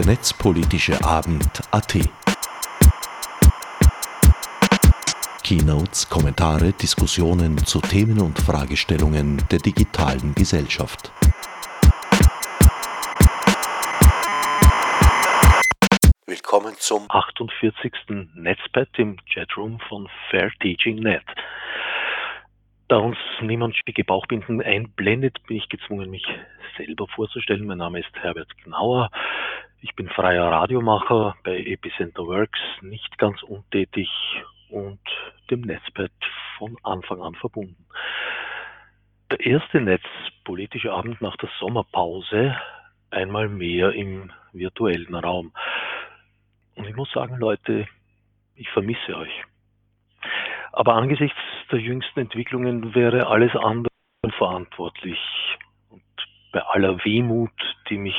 der Netzpolitische Abend AT. Keynotes, Kommentare, Diskussionen zu Themen und Fragestellungen der digitalen Gesellschaft. Willkommen zum 48. Netzpad im Chatroom von Fair Teaching Net. Da uns niemand schicke Bauchbinden einblendet, bin ich gezwungen, mich selber vorzustellen. Mein Name ist Herbert Gnauer. Ich bin freier Radiomacher bei Epicenter Works, nicht ganz untätig und dem Netzpad von Anfang an verbunden. Der erste netzpolitische Abend nach der Sommerpause, einmal mehr im virtuellen Raum. Und ich muss sagen, Leute, ich vermisse euch. Aber angesichts der jüngsten Entwicklungen wäre alles andere verantwortlich. Und bei aller Wehmut, die mich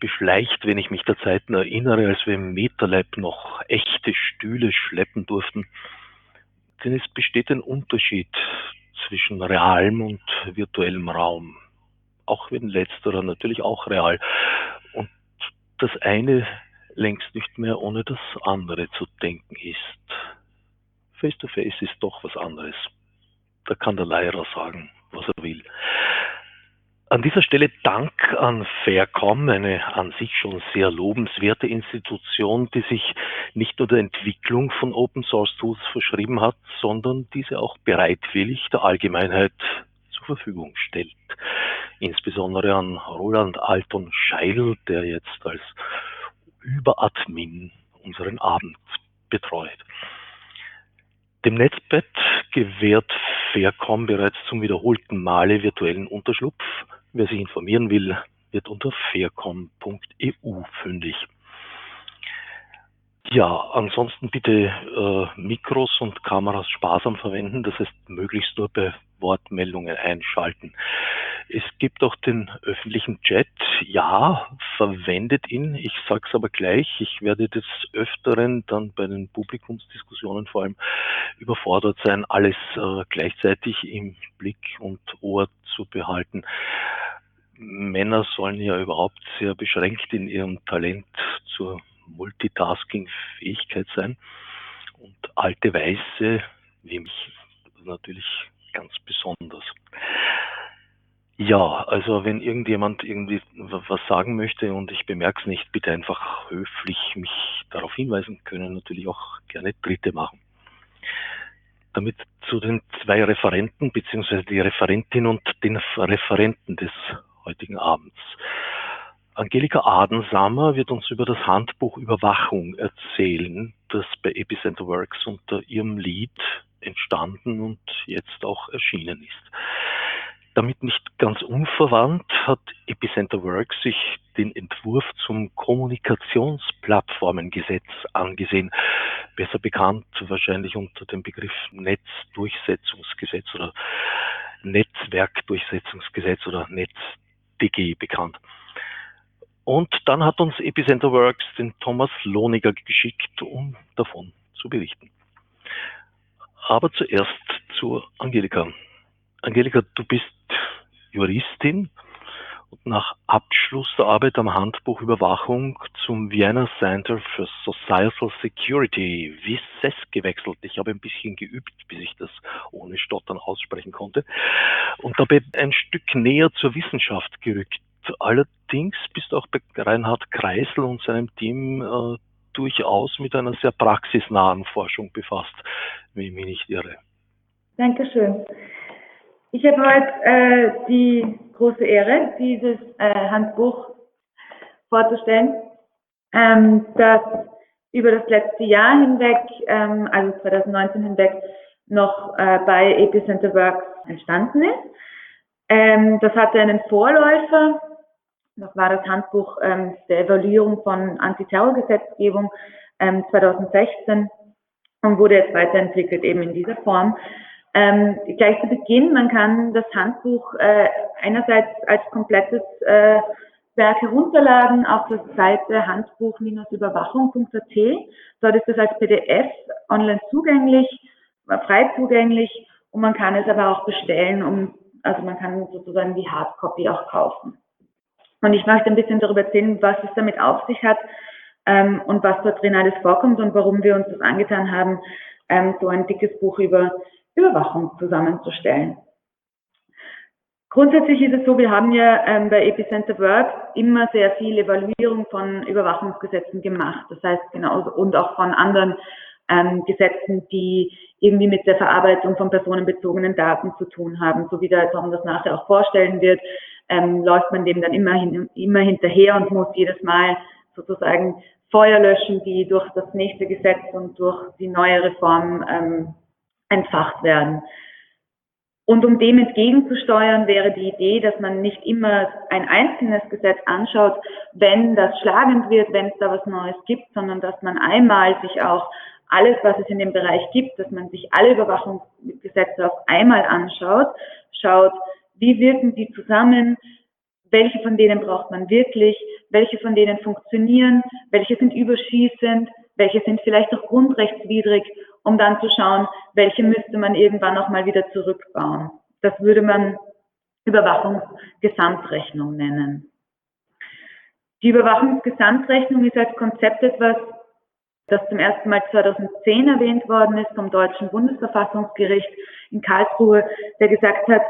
beschleicht, wenn ich mich der Zeiten erinnere, als wir im Meterleib noch echte Stühle schleppen durften. Denn es besteht ein Unterschied zwischen realem und virtuellem Raum. Auch wenn letzterer natürlich auch real. Und das eine längst nicht mehr ohne das andere zu denken ist. Face-to-Face -face ist doch was anderes. Da kann der Lehrer sagen, was er will. An dieser Stelle Dank an Faircom, eine an sich schon sehr lobenswerte Institution, die sich nicht nur der Entwicklung von Open Source Tools verschrieben hat, sondern diese auch bereitwillig der Allgemeinheit zur Verfügung stellt. Insbesondere an Roland Alton Scheil, der jetzt als Überadmin unseren Abend betreut. Dem Netzbett gewährt Faircom bereits zum wiederholten Male virtuellen Unterschlupf. Wer sich informieren will, wird unter faircom.eu fündig. Ja, ansonsten bitte äh, Mikros und Kameras sparsam verwenden, das heißt möglichst nur bei Wortmeldungen einschalten. Es gibt auch den öffentlichen Chat. Ja, verwendet ihn. Ich sage es aber gleich. Ich werde des Öfteren dann bei den Publikumsdiskussionen vor allem überfordert sein, alles äh, gleichzeitig im Blick und Ohr zu behalten. Männer sollen ja überhaupt sehr beschränkt in ihrem Talent zur Multitasking-Fähigkeit sein. Und alte Weiße, wie mich natürlich ganz besonders. Ja, also wenn irgendjemand irgendwie was sagen möchte und ich bemerke es nicht, bitte einfach höflich mich darauf hinweisen können, natürlich auch gerne Dritte machen. Damit zu den zwei Referenten beziehungsweise die Referentin und den Referenten des heutigen Abends. Angelika Adensamer wird uns über das Handbuch Überwachung erzählen, das bei Epicenter Works unter ihrem Lied entstanden und jetzt auch erschienen ist. Damit nicht ganz unverwandt hat Epicenter Works sich den Entwurf zum Kommunikationsplattformengesetz angesehen, besser bekannt wahrscheinlich unter dem Begriff Netzdurchsetzungsgesetz oder Netzwerkdurchsetzungsgesetz oder NetzDG bekannt. Und dann hat uns Epicenter Works den Thomas Lohniger geschickt, um davon zu berichten. Aber zuerst zu Angelika. Angelika, du bist Juristin und nach Abschluss der Arbeit am Handbuch Überwachung zum Vienna Center for Societal Security, WISES, gewechselt. Ich habe ein bisschen geübt, bis ich das ohne Stottern aussprechen konnte und dabei ein Stück näher zur Wissenschaft gerückt. Allerdings bist auch bei Reinhard Kreisel und seinem Team äh, durchaus mit einer sehr praxisnahen Forschung befasst, wenn ich mich nicht irre. Dankeschön. Ich habe heute äh, die große Ehre, dieses äh, Handbuch vorzustellen, ähm, das über das letzte Jahr hinweg, ähm, also 2019 hinweg, noch äh, bei Epicenter Works entstanden ist. Ähm, das hatte einen Vorläufer, das war das Handbuch ähm, der Evaluierung von Antiterrorgesetzgebung ähm, 2016 und wurde jetzt weiterentwickelt eben in dieser Form. Ähm, gleich zu Beginn, man kann das Handbuch äh, einerseits als komplettes äh, Werk herunterladen auf der Seite handbuch-überwachung.at. Dort ist es als PDF online zugänglich, frei zugänglich und man kann es aber auch bestellen, um, also man kann sozusagen die Hardcopy auch kaufen. Und ich möchte ein bisschen darüber erzählen, was es damit auf sich hat ähm, und was dort drin alles vorkommt und warum wir uns das angetan haben, ähm, so ein dickes Buch über Überwachung zusammenzustellen. Grundsätzlich ist es so, wir haben ja ähm, bei Epicenter Work immer sehr viel Evaluierung von Überwachungsgesetzen gemacht. Das heißt, genauso und auch von anderen ähm, Gesetzen, die irgendwie mit der Verarbeitung von personenbezogenen Daten zu tun haben. So wie der Tom das nachher auch vorstellen wird, ähm, läuft man dem dann immer, hin, immer hinterher und muss jedes Mal sozusagen Feuer löschen, die durch das nächste Gesetz und durch die neue Reform ähm, entfacht werden. Und um dem entgegenzusteuern, wäre die Idee, dass man nicht immer ein einzelnes Gesetz anschaut, wenn das schlagend wird, wenn es da was Neues gibt, sondern dass man einmal sich auch alles, was es in dem Bereich gibt, dass man sich alle Überwachungsgesetze auf einmal anschaut, schaut, wie wirken die zusammen, welche von denen braucht man wirklich, welche von denen funktionieren, welche sind überschießend, welche sind vielleicht auch grundrechtswidrig, um dann zu schauen, welche müsste man irgendwann auch mal wieder zurückbauen. Das würde man Überwachungsgesamtrechnung nennen. Die Überwachungsgesamtrechnung ist als Konzept etwas, das zum ersten Mal 2010 erwähnt worden ist vom Deutschen Bundesverfassungsgericht in Karlsruhe, der gesagt hat,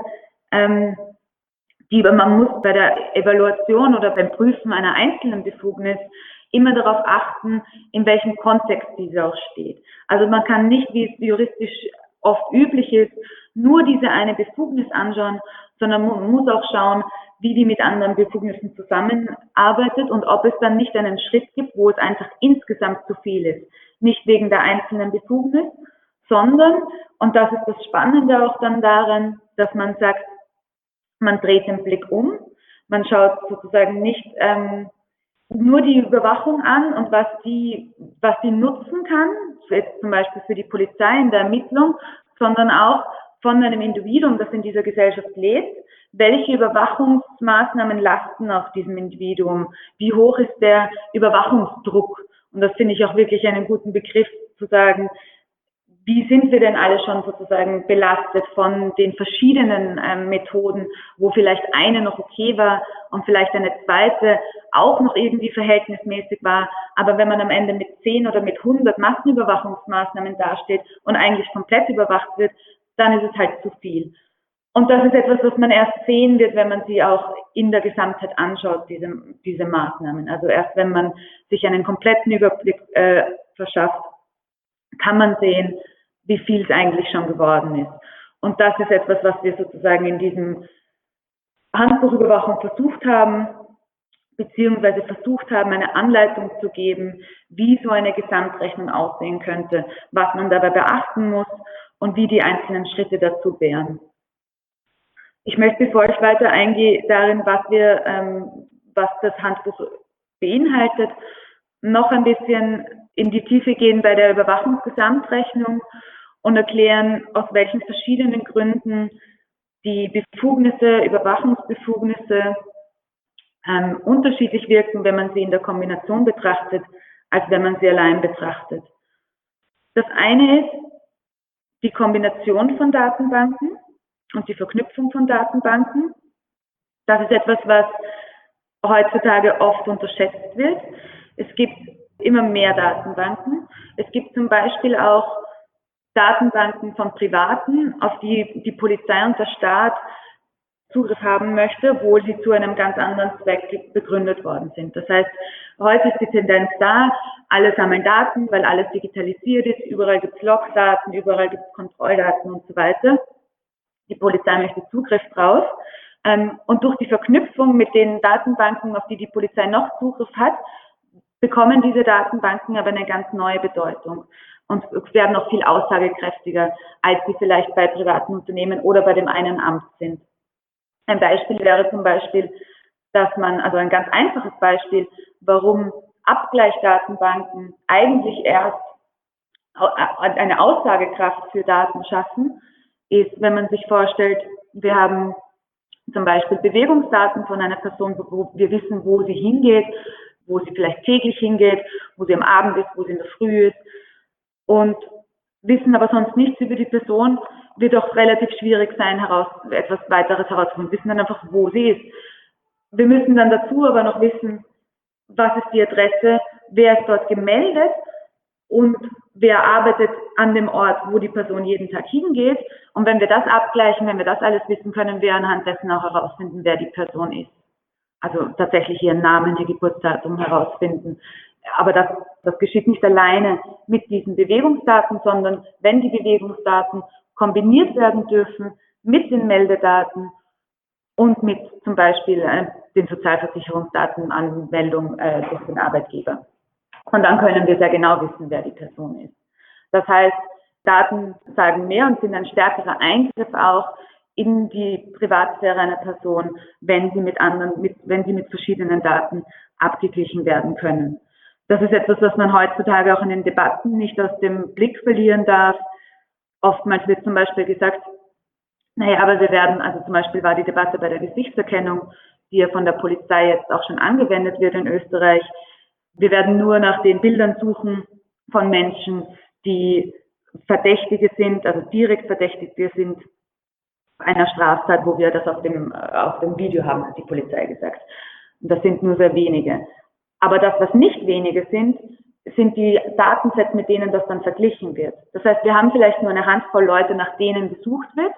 ähm, die, man muss bei der Evaluation oder beim Prüfen einer einzelnen Befugnis immer darauf achten, in welchem Kontext diese auch steht. Also man kann nicht, wie es juristisch oft üblich ist, nur diese eine Befugnis anschauen, sondern man muss auch schauen, wie die mit anderen Befugnissen zusammenarbeitet und ob es dann nicht einen Schritt gibt, wo es einfach insgesamt zu viel ist. Nicht wegen der einzelnen Befugnis, sondern, und das ist das Spannende auch dann daran, dass man sagt, man dreht den Blick um, man schaut sozusagen nicht ähm, nur die Überwachung an und was die, was die nutzen kann, jetzt zum Beispiel für die Polizei in der Ermittlung, sondern auch von einem Individuum, das in dieser Gesellschaft lebt, welche Überwachungsmaßnahmen lasten auf diesem Individuum, wie hoch ist der Überwachungsdruck. Und das finde ich auch wirklich einen guten Begriff zu sagen, wie sind wir denn alle schon sozusagen belastet von den verschiedenen ähm, Methoden, wo vielleicht eine noch okay war und vielleicht eine zweite auch noch irgendwie verhältnismäßig war. Aber wenn man am Ende mit 10 oder mit 100 Massenüberwachungsmaßnahmen dasteht und eigentlich komplett überwacht wird, dann ist es halt zu viel. Und das ist etwas, was man erst sehen wird, wenn man sie auch in der Gesamtheit anschaut, diese, diese Maßnahmen. Also erst wenn man sich einen kompletten Überblick äh, verschafft, kann man sehen, wie viel es eigentlich schon geworden ist. Und das ist etwas, was wir sozusagen in diesem Handbuchüberwachung versucht haben, beziehungsweise versucht haben, eine Anleitung zu geben, wie so eine Gesamtrechnung aussehen könnte, was man dabei beachten muss und wie die einzelnen Schritte dazu wären. Ich möchte, bevor ich weiter eingehe, darin, was wir, ähm, was das Handbuch beinhaltet, noch ein bisschen in die Tiefe gehen bei der Überwachungsgesamtrechnung und erklären, aus welchen verschiedenen Gründen die Befugnisse, Überwachungsbefugnisse ähm, unterschiedlich wirken, wenn man sie in der Kombination betrachtet, als wenn man sie allein betrachtet. Das eine ist die Kombination von Datenbanken und die Verknüpfung von Datenbanken. Das ist etwas, was heutzutage oft unterschätzt wird. Es gibt immer mehr Datenbanken. Es gibt zum Beispiel auch Datenbanken von Privaten, auf die die Polizei und der Staat Zugriff haben möchte, obwohl sie zu einem ganz anderen Zweck begründet worden sind. Das heißt, heute ist die Tendenz da, alle sammeln Daten, weil alles digitalisiert ist, überall gibt es Logdaten, überall gibt es Kontrolldaten und so weiter. Die Polizei möchte Zugriff drauf. Ähm, und durch die Verknüpfung mit den Datenbanken, auf die die Polizei noch Zugriff hat, bekommen diese Datenbanken aber eine ganz neue Bedeutung und werden noch viel aussagekräftiger, als sie vielleicht bei privaten Unternehmen oder bei dem einen Amt sind. Ein Beispiel wäre zum Beispiel, dass man, also ein ganz einfaches Beispiel, warum Abgleichdatenbanken eigentlich erst eine Aussagekraft für Daten schaffen, ist, wenn man sich vorstellt, wir haben zum Beispiel Bewegungsdaten von einer Person, wo wir wissen, wo sie hingeht, wo sie vielleicht täglich hingeht, wo sie am Abend ist, wo sie in der Früh ist, und wissen aber sonst nichts über die Person, wird auch relativ schwierig sein, heraus, etwas weiteres herauszufinden. Wissen dann einfach, wo sie ist. Wir müssen dann dazu aber noch wissen, was ist die Adresse, wer ist dort gemeldet und wer arbeitet an dem Ort, wo die Person jeden Tag hingeht. Und wenn wir das abgleichen, wenn wir das alles wissen, können wir anhand dessen auch herausfinden, wer die Person ist. Also tatsächlich ihren Namen, ihr Geburtsdatum herausfinden. Aber das, das geschieht nicht alleine mit diesen Bewegungsdaten, sondern wenn die Bewegungsdaten kombiniert werden dürfen mit den Meldedaten und mit zum Beispiel äh, den Sozialversicherungsdatenanmeldung äh, durch den Arbeitgeber. Und dann können wir sehr genau wissen, wer die Person ist. Das heißt, Daten sagen mehr und sind ein stärkerer Eingriff auch in die Privatsphäre einer Person, wenn sie mit anderen, mit, wenn sie mit verschiedenen Daten abgeglichen werden können. Das ist etwas, was man heutzutage auch in den Debatten nicht aus dem Blick verlieren darf. Oftmals wird zum Beispiel gesagt, naja, aber wir werden, also zum Beispiel war die Debatte bei der Gesichtserkennung, die ja von der Polizei jetzt auch schon angewendet wird in Österreich, wir werden nur nach den Bildern suchen von Menschen, die Verdächtige sind, also direkt Verdächtige sind einer Straftat, wo wir das auf dem, auf dem Video haben, hat die Polizei gesagt. Und das sind nur sehr wenige. Aber das, was nicht wenige sind, sind die Datensets, mit denen das dann verglichen wird. Das heißt, wir haben vielleicht nur eine Handvoll Leute, nach denen gesucht wird,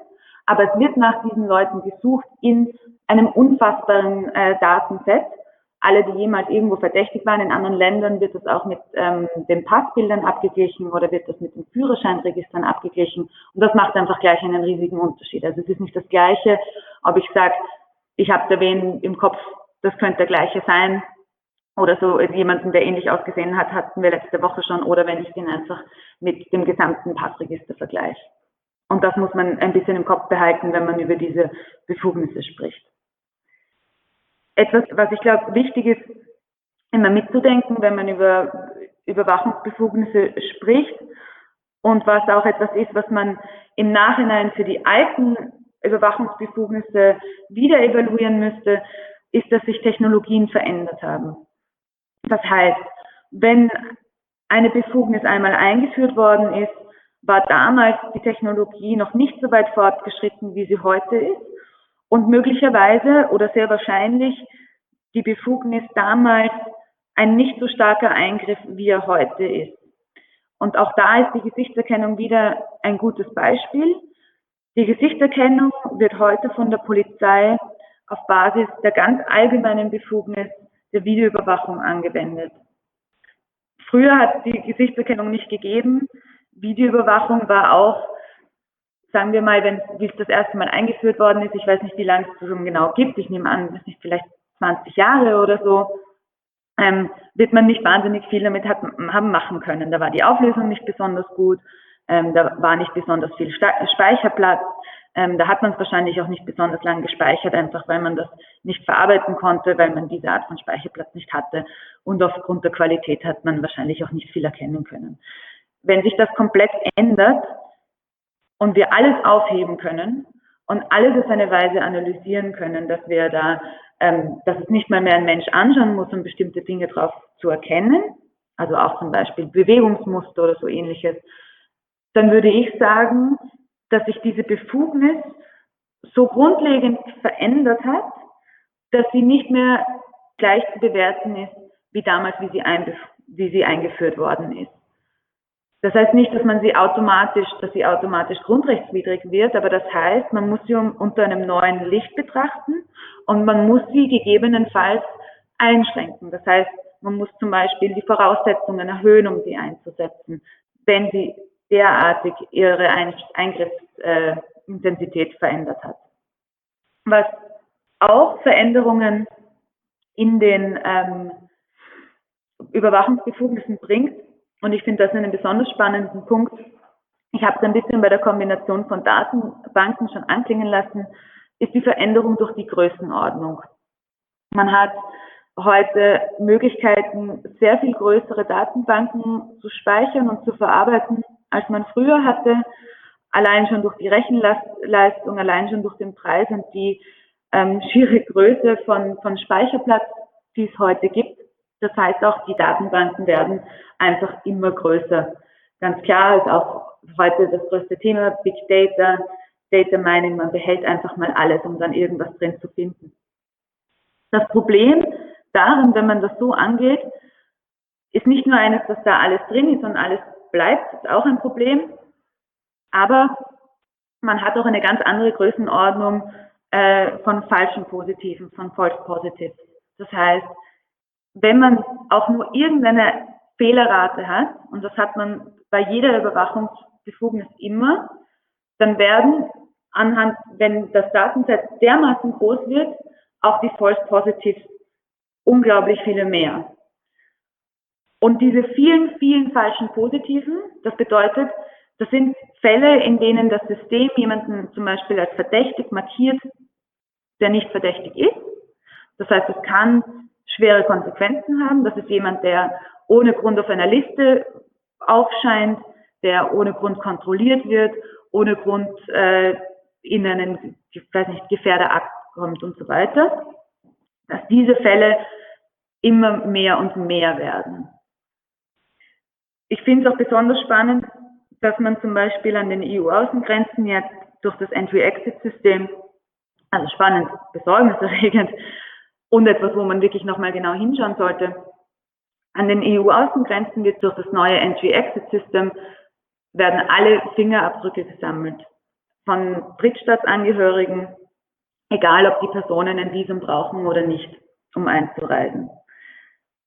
aber es wird nach diesen Leuten gesucht in einem unfassbaren äh, Datenset alle, die jemals irgendwo verdächtig waren. In anderen Ländern wird das auch mit ähm, den Passbildern abgeglichen oder wird das mit den Führerscheinregistern abgeglichen. Und das macht einfach gleich einen riesigen Unterschied. Also es ist nicht das Gleiche, ob ich sage, ich habe da wen im Kopf, das könnte der gleiche sein. Oder so jemanden, der ähnlich ausgesehen hat, hatten wir letzte Woche schon. Oder wenn ich den einfach mit dem gesamten Passregister vergleiche. Und das muss man ein bisschen im Kopf behalten, wenn man über diese Befugnisse spricht etwas, was ich glaube wichtig ist, immer mitzudenken, wenn man über Überwachungsbefugnisse spricht und was auch etwas ist, was man im Nachhinein für die alten Überwachungsbefugnisse wieder evaluieren müsste, ist, dass sich Technologien verändert haben. Das heißt, wenn eine Befugnis einmal eingeführt worden ist, war damals die Technologie noch nicht so weit fortgeschritten, wie sie heute ist und möglicherweise oder sehr wahrscheinlich die Befugnis damals ein nicht so starker Eingriff, wie er heute ist. Und auch da ist die Gesichtserkennung wieder ein gutes Beispiel. Die Gesichtserkennung wird heute von der Polizei auf Basis der ganz allgemeinen Befugnis der Videoüberwachung angewendet. Früher hat die Gesichtserkennung nicht gegeben. Videoüberwachung war auch sagen wir mal, wenn wie es das erste Mal eingeführt worden ist, ich weiß nicht, wie lange es schon genau gibt, ich nehme an, das ist vielleicht 20 Jahre oder so, ähm, wird man nicht wahnsinnig viel damit hat, haben machen können. Da war die Auflösung nicht besonders gut, ähm, da war nicht besonders viel Speicherplatz, ähm, da hat man es wahrscheinlich auch nicht besonders lang gespeichert, einfach weil man das nicht verarbeiten konnte, weil man diese Art von Speicherplatz nicht hatte und aufgrund der Qualität hat man wahrscheinlich auch nicht viel erkennen können. Wenn sich das komplett ändert, und wir alles aufheben können und alles auf eine Weise analysieren können, dass wir da, ähm, dass es nicht mal mehr ein Mensch anschauen muss, um bestimmte Dinge drauf zu erkennen, also auch zum Beispiel Bewegungsmuster oder so ähnliches, dann würde ich sagen, dass sich diese Befugnis so grundlegend verändert hat, dass sie nicht mehr gleich zu bewerten ist wie damals, wie sie, wie sie eingeführt worden ist. Das heißt nicht, dass man sie automatisch, dass sie automatisch grundrechtswidrig wird, aber das heißt, man muss sie unter einem neuen Licht betrachten und man muss sie gegebenenfalls einschränken. Das heißt, man muss zum Beispiel die Voraussetzungen erhöhen, um sie einzusetzen, wenn sie derartig ihre Eingriffsintensität verändert hat. Was auch Veränderungen in den ähm, Überwachungsbefugnissen bringt, und ich finde das einen besonders spannenden Punkt. Ich habe es ein bisschen bei der Kombination von Datenbanken schon anklingen lassen, ist die Veränderung durch die Größenordnung. Man hat heute Möglichkeiten, sehr viel größere Datenbanken zu speichern und zu verarbeiten, als man früher hatte. Allein schon durch die Rechenleistung, allein schon durch den Preis und die ähm, schiere Größe von, von Speicherplatz, die es heute gibt. Das heißt auch, die Datenbanken werden einfach immer größer. Ganz klar ist auch heute das größte Thema Big Data, Data Mining. Man behält einfach mal alles, um dann irgendwas drin zu finden. Das Problem darin, wenn man das so angeht, ist nicht nur eines, dass da alles drin ist und alles bleibt, ist auch ein Problem, aber man hat auch eine ganz andere Größenordnung äh, von falschen Positiven, von False Positives. Das heißt, wenn man auch nur irgendeine Fehlerrate hat, und das hat man bei jeder Überwachungsbefugnis immer, dann werden anhand, wenn das Datenset dermaßen groß wird, auch die False Positives unglaublich viele mehr. Und diese vielen, vielen falschen Positiven, das bedeutet, das sind Fälle, in denen das System jemanden zum Beispiel als verdächtig markiert, der nicht verdächtig ist. Das heißt, es kann schwere Konsequenzen haben. Das ist jemand, der ohne Grund auf einer Liste aufscheint, der ohne Grund kontrolliert wird, ohne Grund äh, in einen, weiß nicht, Gefährderakt kommt und so weiter. Dass diese Fälle immer mehr und mehr werden. Ich finde es auch besonders spannend, dass man zum Beispiel an den EU-Außengrenzen jetzt durch das Entry-Exit-System, also spannend, besorgniserregend und etwas, wo man wirklich nochmal genau hinschauen sollte, an den EU-Außengrenzen wird durch das neue Entry-Exit-System werden alle Fingerabdrücke gesammelt von Drittstaatsangehörigen, egal ob die Personen ein Visum brauchen oder nicht, um einzureisen.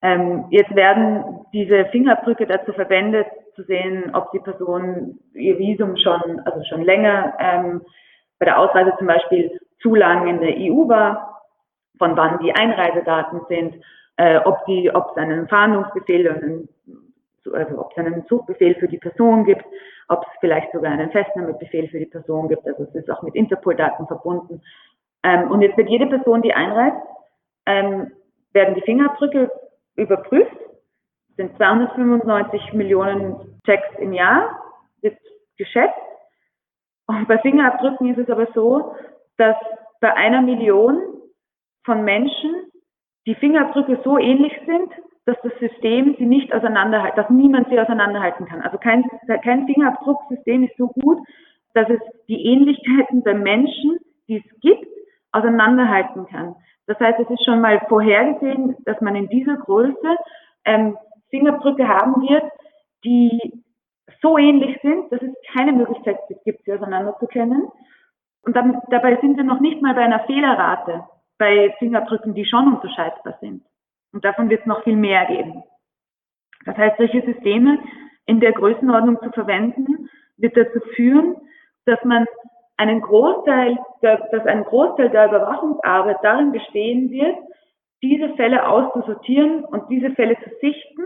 Ähm, jetzt werden diese Fingerabdrücke dazu verwendet, zu sehen, ob die Person ihr Visum schon, also schon länger ähm, bei der Ausreise zum Beispiel zu lang in der EU war, von wann die Einreisedaten sind, äh, ob die, ob es einen Fahndungsbefehl einen, also ob es einen Suchbefehl für die Person gibt, ob es vielleicht sogar einen Festnahmebefehl für die Person gibt. Also es ist auch mit Interpol-Daten verbunden. Ähm, und jetzt wird jede Person, die einreist, ähm, werden die Fingerabdrücke überprüft, das sind 295 Millionen Checks im Jahr, wird geschätzt. Und bei Fingerabdrücken ist es aber so, dass bei einer Million von Menschen die Fingerabdrücke so ähnlich sind, dass das System sie nicht auseinanderhalten, dass niemand sie auseinanderhalten kann. Also kein, kein Fingerabdrucksystem ist so gut, dass es die Ähnlichkeiten der Menschen, die es gibt, auseinanderhalten kann. Das heißt, es ist schon mal vorhergesehen, dass man in dieser Größe ähm, Fingerabdrücke haben wird, die so ähnlich sind, dass es keine Möglichkeit gibt, sie auseinanderzukennen. Und damit, dabei sind wir noch nicht mal bei einer Fehlerrate bei Fingerabdrücken, die schon unterscheidbar sind. Und davon wird es noch viel mehr geben. Das heißt, solche Systeme in der Größenordnung zu verwenden, wird dazu führen, dass man einen Großteil, der, dass ein Großteil der Überwachungsarbeit darin bestehen wird, diese Fälle auszusortieren und diese Fälle zu sichten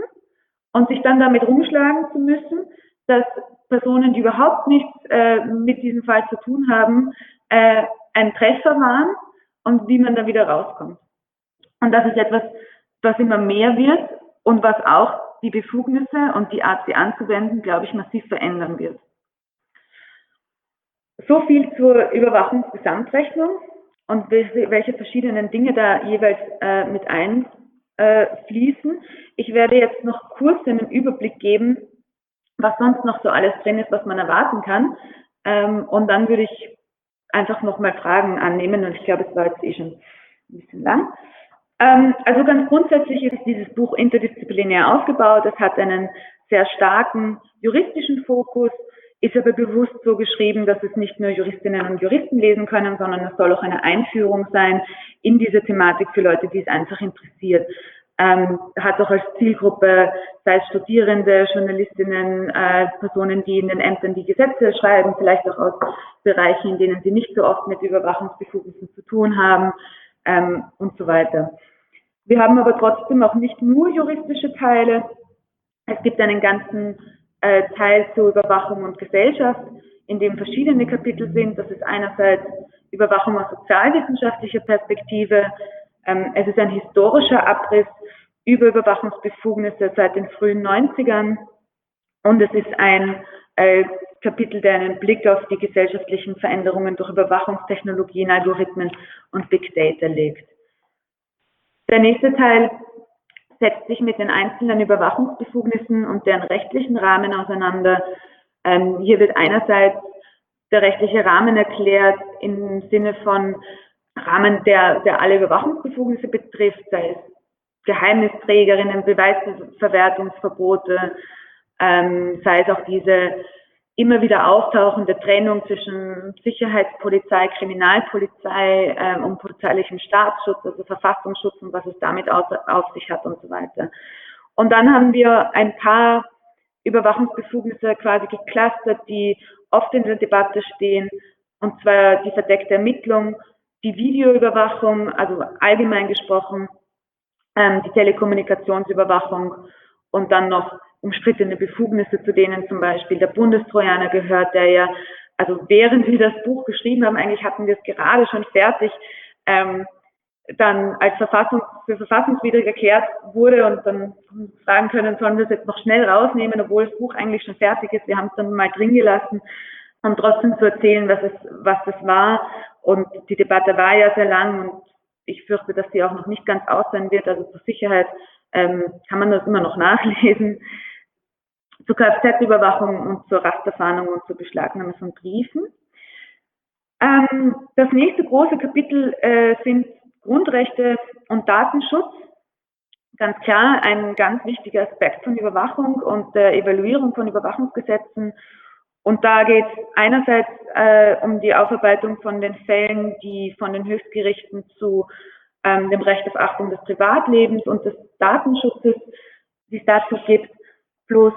und sich dann damit rumschlagen zu müssen, dass Personen, die überhaupt nichts äh, mit diesem Fall zu tun haben, äh, ein Treffer waren und wie man da wieder rauskommt. Und das ist etwas, was immer mehr wird und was auch die Befugnisse und die Art, sie anzuwenden, glaube ich, massiv verändern wird. So viel zur Überwachungsgesamtrechnung und welche verschiedenen Dinge da jeweils äh, mit einfließen. Äh, ich werde jetzt noch kurz einen Überblick geben, was sonst noch so alles drin ist, was man erwarten kann. Ähm, und dann würde ich einfach nochmal Fragen annehmen und ich glaube, es war jetzt eh schon ein bisschen lang. Ähm, also ganz grundsätzlich ist dieses Buch interdisziplinär aufgebaut. Es hat einen sehr starken juristischen Fokus, ist aber bewusst so geschrieben, dass es nicht nur Juristinnen und Juristen lesen können, sondern es soll auch eine Einführung sein in diese Thematik für Leute, die es einfach interessiert. Ähm, hat auch als Zielgruppe, sei es Studierende, Journalistinnen, äh, Personen, die in den Ämtern die Gesetze schreiben, vielleicht auch aus Bereichen, in denen sie nicht so oft mit Überwachungsbefugnissen zu tun haben ähm, und so weiter. Wir haben aber trotzdem auch nicht nur juristische Teile. Es gibt einen ganzen äh, Teil zur Überwachung und Gesellschaft, in dem verschiedene Kapitel sind. Das ist einerseits Überwachung aus sozialwissenschaftlicher Perspektive. Ähm, es ist ein historischer Abriss über Überwachungsbefugnisse seit den frühen 90ern. Und es ist ein äh, Kapitel, der einen Blick auf die gesellschaftlichen Veränderungen durch Überwachungstechnologien, Algorithmen und Big Data legt. Der nächste Teil setzt sich mit den einzelnen Überwachungsbefugnissen und deren rechtlichen Rahmen auseinander. Ähm, hier wird einerseits der rechtliche Rahmen erklärt im Sinne von, Rahmen, der, der alle Überwachungsbefugnisse betrifft, sei es Geheimnisträgerinnen, Beweisverwertungsverbote, ähm, sei es auch diese immer wieder auftauchende Trennung zwischen Sicherheitspolizei, Kriminalpolizei ähm, und polizeilichem Staatsschutz, also Verfassungsschutz und was es damit auf, auf sich hat und so weiter. Und dann haben wir ein paar Überwachungsbefugnisse quasi geclustert, die oft in der Debatte stehen, und zwar die verdeckte Ermittlung, die Videoüberwachung, also allgemein gesprochen, ähm, die Telekommunikationsüberwachung und dann noch umstrittene Befugnisse, zu denen zum Beispiel der Bundestrojaner gehört, der ja, also während wir das Buch geschrieben haben, eigentlich hatten wir es gerade schon fertig, ähm, dann als Verfassung, für verfassungswidrig erklärt wurde und dann fragen können, sollen wir es jetzt noch schnell rausnehmen, obwohl das Buch eigentlich schon fertig ist. Wir haben es dann mal drin gelassen, um trotzdem zu erzählen, was es, was das war. Und die Debatte war ja sehr lang und ich fürchte, dass sie auch noch nicht ganz aus sein wird. Also zur Sicherheit ähm, kann man das immer noch nachlesen zur Kfz-Überwachung und zur Rasterfahndung und zur Beschlagnahme von Briefen. Ähm, das nächste große Kapitel äh, sind Grundrechte und Datenschutz. Ganz klar ein ganz wichtiger Aspekt von Überwachung und der Evaluierung von Überwachungsgesetzen. Und da geht es einerseits äh, um die Aufarbeitung von den Fällen, die von den Höchstgerichten zu ähm, dem Recht auf Achtung des Privatlebens und des Datenschutzes, die es dazu gibt, plus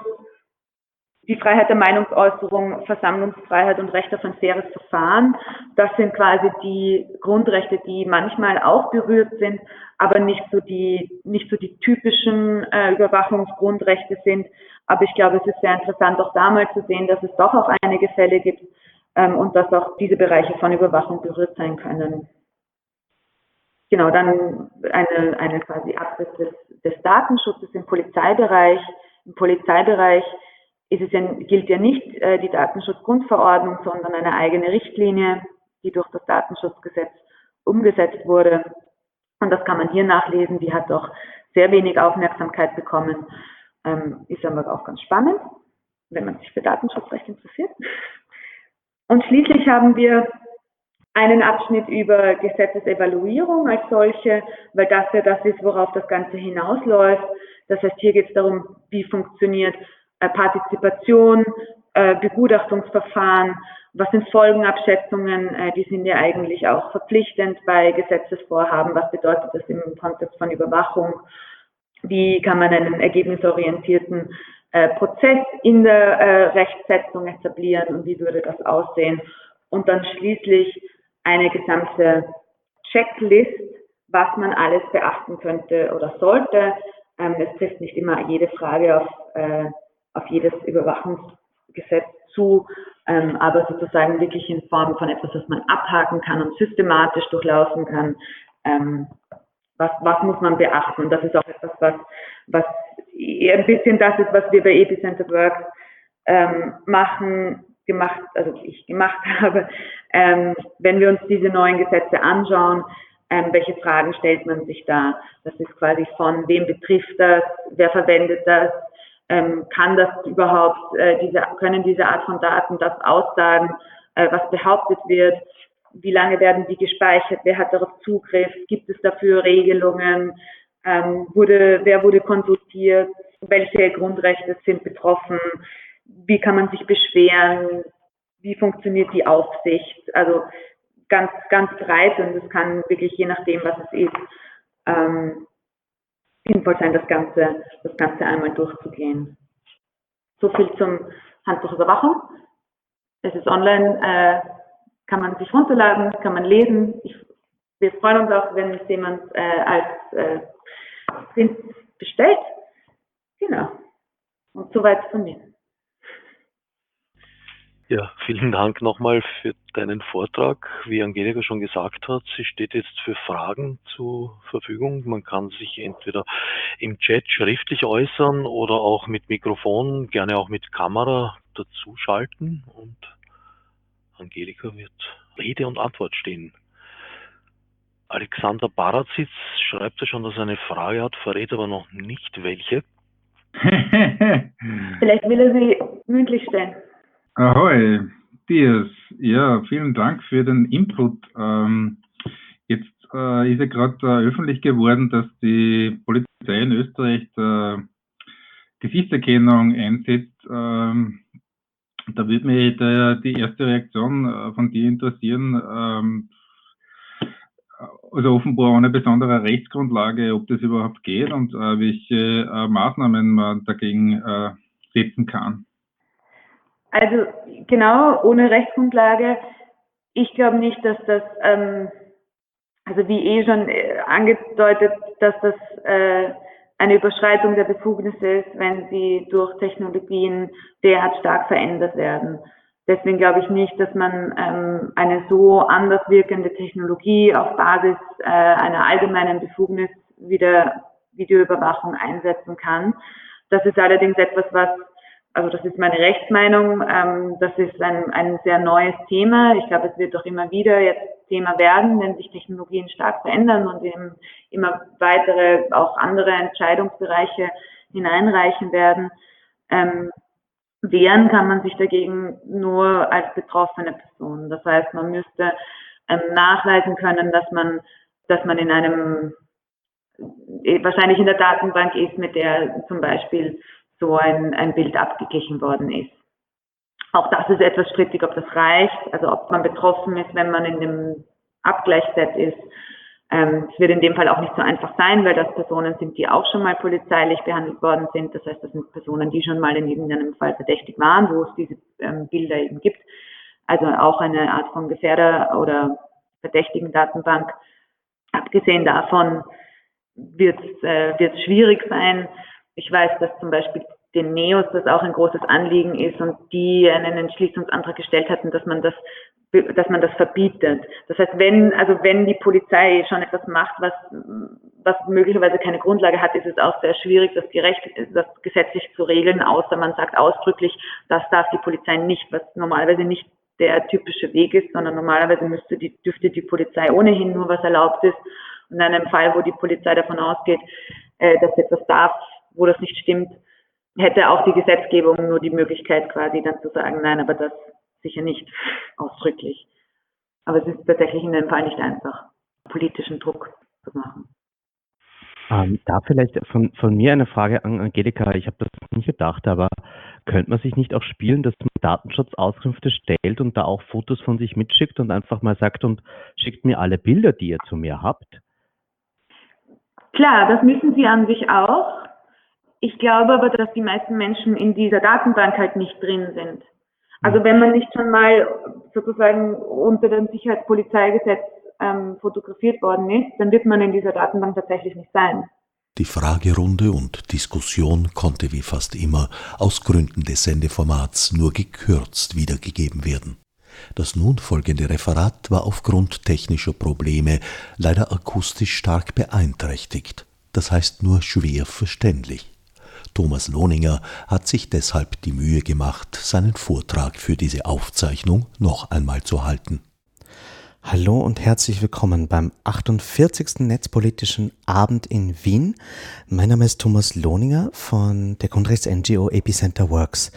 die Freiheit der Meinungsäußerung, Versammlungsfreiheit und Recht auf ein faires Verfahren. Das sind quasi die Grundrechte, die manchmal auch berührt sind, aber nicht so die, nicht so die typischen äh, Überwachungsgrundrechte sind. Aber ich glaube, es ist sehr interessant, auch da mal zu sehen, dass es doch auch einige Fälle gibt ähm, und dass auch diese Bereiche von Überwachung berührt sein können. Genau, dann eine, eine quasi Abriss des, des Datenschutzes im Polizeibereich. Im Polizeibereich ist es ja, gilt ja nicht äh, die Datenschutzgrundverordnung, sondern eine eigene Richtlinie, die durch das Datenschutzgesetz umgesetzt wurde. Und das kann man hier nachlesen. Die hat doch sehr wenig Aufmerksamkeit bekommen. Ähm, ist aber auch ganz spannend, wenn man sich für Datenschutzrecht interessiert. Und schließlich haben wir einen Abschnitt über Gesetzesevaluierung als solche, weil das ja das ist, worauf das Ganze hinausläuft. Das heißt, hier geht es darum, wie funktioniert Partizipation, äh, Begutachtungsverfahren, was sind Folgenabschätzungen, äh, die sind ja eigentlich auch verpflichtend bei Gesetzesvorhaben, was bedeutet das im Kontext von Überwachung, wie kann man einen ergebnisorientierten Prozess in der Rechtsetzung etablieren und wie würde das aussehen und dann schließlich eine gesamte Checklist, was man alles beachten könnte oder sollte. Ähm, es trifft nicht immer jede Frage auf auf jedes Überwachungsgesetz zu, ähm, aber sozusagen wirklich in Form von etwas, was man abhaken kann und systematisch durchlaufen kann. Ähm, was, was muss man beachten? Und das ist auch etwas, was, was ein bisschen das ist, was wir bei Epicenter Works ähm, machen, gemacht, also ich gemacht habe, ähm, wenn wir uns diese neuen Gesetze anschauen, ähm, welche Fragen stellt man sich da? Das ist quasi von wem betrifft das, wer verwendet das, ähm, kann das überhaupt, äh, diese, können diese Art von Daten das aussagen, äh, was behauptet wird, wie lange werden die gespeichert, wer hat darauf Zugriff, gibt es dafür Regelungen, ähm, wurde, wer wurde konsultiert, welche Grundrechte sind betroffen, wie kann man sich beschweren, wie funktioniert die Aufsicht, also ganz, ganz breit und es kann wirklich je nachdem, was es ist, ähm, sinnvoll sein, das Ganze, das Ganze einmal durchzugehen. So viel zum Handbuch Überwachung. Es ist online, äh, kann man sich runterladen, kann man lesen. Ich, wir freuen uns auch, wenn es jemand äh, als äh, Print bestellt. Genau. Und soweit von mir. Ja, vielen Dank nochmal für deinen Vortrag. Wie Angelika schon gesagt hat, sie steht jetzt für Fragen zur Verfügung. Man kann sich entweder im Chat schriftlich äußern oder auch mit Mikrofon, gerne auch mit Kamera dazuschalten und Angelika wird Rede und Antwort stehen. Alexander Barazitz schreibt ja schon, dass er eine Frage hat, verrät aber noch nicht welche. Vielleicht will er sie mündlich stellen. Ahoi, Dias. Ja, vielen Dank für den Input. Ähm, jetzt äh, ist ja gerade äh, öffentlich geworden, dass die Polizei in Österreich äh, Gesichtserkennung einsetzt. Ähm, da würde mich der, die erste Reaktion äh, von dir interessieren. Ähm, also offenbar ohne besondere Rechtsgrundlage, ob das überhaupt geht und äh, welche äh, Maßnahmen man dagegen setzen kann. Also genau, ohne Rechtsgrundlage. Ich glaube nicht, dass das, ähm, also wie eh schon äh, angedeutet, dass das äh, eine Überschreitung der Befugnisse ist, wenn sie durch Technologien derart stark verändert werden. Deswegen glaube ich nicht, dass man ähm, eine so anders wirkende Technologie auf Basis äh, einer allgemeinen Befugnis wie der Videoüberwachung einsetzen kann. Das ist allerdings etwas, was, also das ist meine Rechtsmeinung, ähm, das ist ein, ein sehr neues Thema. Ich glaube, es wird doch immer wieder jetzt Thema werden, wenn sich Technologien stark verändern und eben immer weitere, auch andere Entscheidungsbereiche hineinreichen werden. Ähm, Wehren kann man sich dagegen nur als betroffene Person. Das heißt, man müsste ähm, nachweisen können, dass man, dass man in einem, wahrscheinlich in der Datenbank ist, mit der zum Beispiel so ein, ein Bild abgeglichen worden ist. Auch das ist etwas strittig, ob das reicht, also ob man betroffen ist, wenn man in dem Abgleichsset ist. Ähm, es wird in dem Fall auch nicht so einfach sein, weil das Personen sind, die auch schon mal polizeilich behandelt worden sind. Das heißt, das sind Personen, die schon mal in irgendeinem Fall verdächtig waren, wo es diese ähm, Bilder eben gibt. Also auch eine Art von Gefährder- oder verdächtigen Datenbank. Abgesehen davon wird es äh, schwierig sein. Ich weiß, dass zum Beispiel den Neos das auch ein großes Anliegen ist und die einen Entschließungsantrag gestellt hatten, dass man das dass man das verbietet. Das heißt, wenn, also wenn die Polizei schon etwas macht, was, was möglicherweise keine Grundlage hat, ist es auch sehr schwierig, das gerecht, das gesetzlich zu regeln, außer man sagt ausdrücklich, das darf die Polizei nicht, was normalerweise nicht der typische Weg ist, sondern normalerweise müsste die, dürfte die Polizei ohnehin nur was erlaubt ist. Und in einem Fall, wo die Polizei davon ausgeht, äh, dass etwas darf, wo das nicht stimmt, hätte auch die Gesetzgebung nur die Möglichkeit quasi dann zu sagen, nein, aber das sicher nicht ausdrücklich. Aber es ist tatsächlich in dem Fall nicht einfach, politischen Druck zu machen. Ähm, da vielleicht von, von mir eine Frage an Angelika. Ich habe das nicht gedacht, aber könnte man sich nicht auch spielen, dass man Datenschutzauskünfte stellt und da auch Fotos von sich mitschickt und einfach mal sagt und schickt mir alle Bilder, die ihr zu mir habt? Klar, das müssen sie an sich auch. Ich glaube aber, dass die meisten Menschen in dieser Datenbank halt nicht drin sind. Also wenn man nicht schon mal sozusagen unter dem Sicherheitspolizeigesetz ähm, fotografiert worden ist, dann wird man in dieser Datenbank tatsächlich nicht sein. Die Fragerunde und Diskussion konnte wie fast immer aus Gründen des Sendeformats nur gekürzt wiedergegeben werden. Das nun folgende Referat war aufgrund technischer Probleme leider akustisch stark beeinträchtigt, das heißt nur schwer verständlich. Thomas Lohninger hat sich deshalb die Mühe gemacht, seinen Vortrag für diese Aufzeichnung noch einmal zu halten. Hallo und herzlich willkommen beim 48. Netzpolitischen Abend in Wien. Mein Name ist Thomas Lohninger von der Grundrechts-NGO Epicenter Works.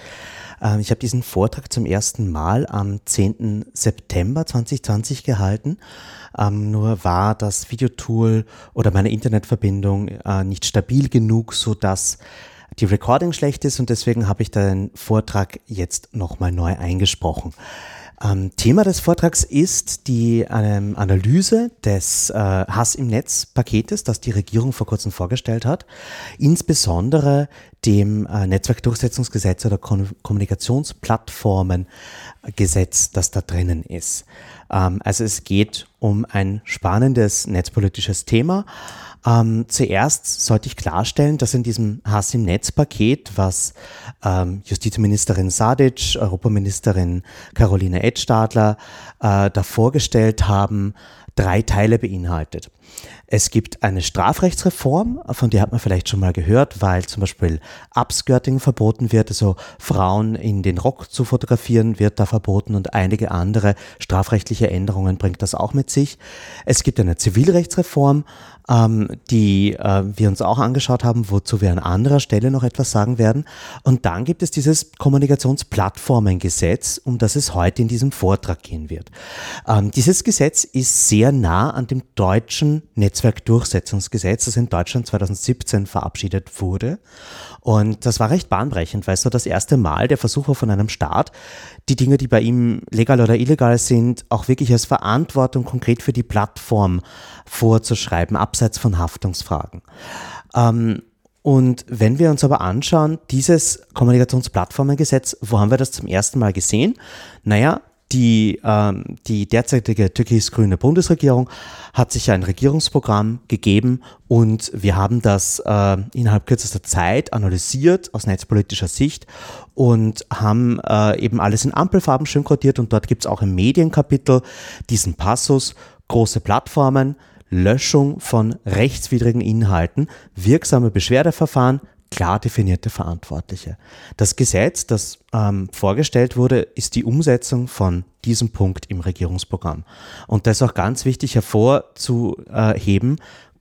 Ähm, ich habe diesen Vortrag zum ersten Mal am 10. September 2020 gehalten. Ähm, nur war das Videotool oder meine Internetverbindung äh, nicht stabil genug, so dass die Recording schlecht ist und deswegen habe ich den Vortrag jetzt nochmal neu eingesprochen. Ähm, Thema des Vortrags ist die ähm, Analyse des äh, Hass im Netz Paketes, das die Regierung vor kurzem vorgestellt hat, insbesondere dem äh, Netzwerkdurchsetzungsgesetz oder Kon Kommunikationsplattformengesetz, das da drinnen ist. Ähm, also es geht um ein spannendes netzpolitisches Thema. Ähm, zuerst sollte ich klarstellen, dass in diesem Hass im Netz-Paket, was ähm, Justizministerin Sadic, Europaministerin Caroline Edstadler äh, da vorgestellt haben, drei Teile beinhaltet. Es gibt eine Strafrechtsreform, von der hat man vielleicht schon mal gehört, weil zum Beispiel Upskirting verboten wird, also Frauen in den Rock zu fotografieren wird da verboten und einige andere strafrechtliche Änderungen bringt das auch mit sich. Es gibt eine Zivilrechtsreform, ähm, die äh, wir uns auch angeschaut haben, wozu wir an anderer Stelle noch etwas sagen werden. Und dann gibt es dieses Kommunikationsplattformengesetz, um das es heute in diesem Vortrag gehen wird. Ähm, dieses Gesetz ist sehr nah an dem deutschen Netzwerkdurchsetzungsgesetz, das in Deutschland 2017 verabschiedet wurde. Und das war recht bahnbrechend, weil es so das erste Mal der Versuch war von einem Staat, die Dinge, die bei ihm legal oder illegal sind, auch wirklich als Verantwortung konkret für die Plattform vorzuschreiben, abseits von Haftungsfragen. Ähm, und wenn wir uns aber anschauen, dieses Kommunikationsplattformengesetz, wo haben wir das zum ersten Mal gesehen? Naja, die, ähm, die derzeitige türkis-grüne Bundesregierung hat sich ein Regierungsprogramm gegeben und wir haben das äh, innerhalb kürzester Zeit analysiert aus netzpolitischer Sicht und haben äh, eben alles in Ampelfarben schön kodiert und dort gibt es auch im Medienkapitel diesen Passus, große Plattformen, Löschung von rechtswidrigen Inhalten, wirksame Beschwerdeverfahren, klar definierte Verantwortliche. Das Gesetz, das ähm, vorgestellt wurde, ist die Umsetzung von diesem Punkt im Regierungsprogramm. Und das ist auch ganz wichtig hervorzuheben.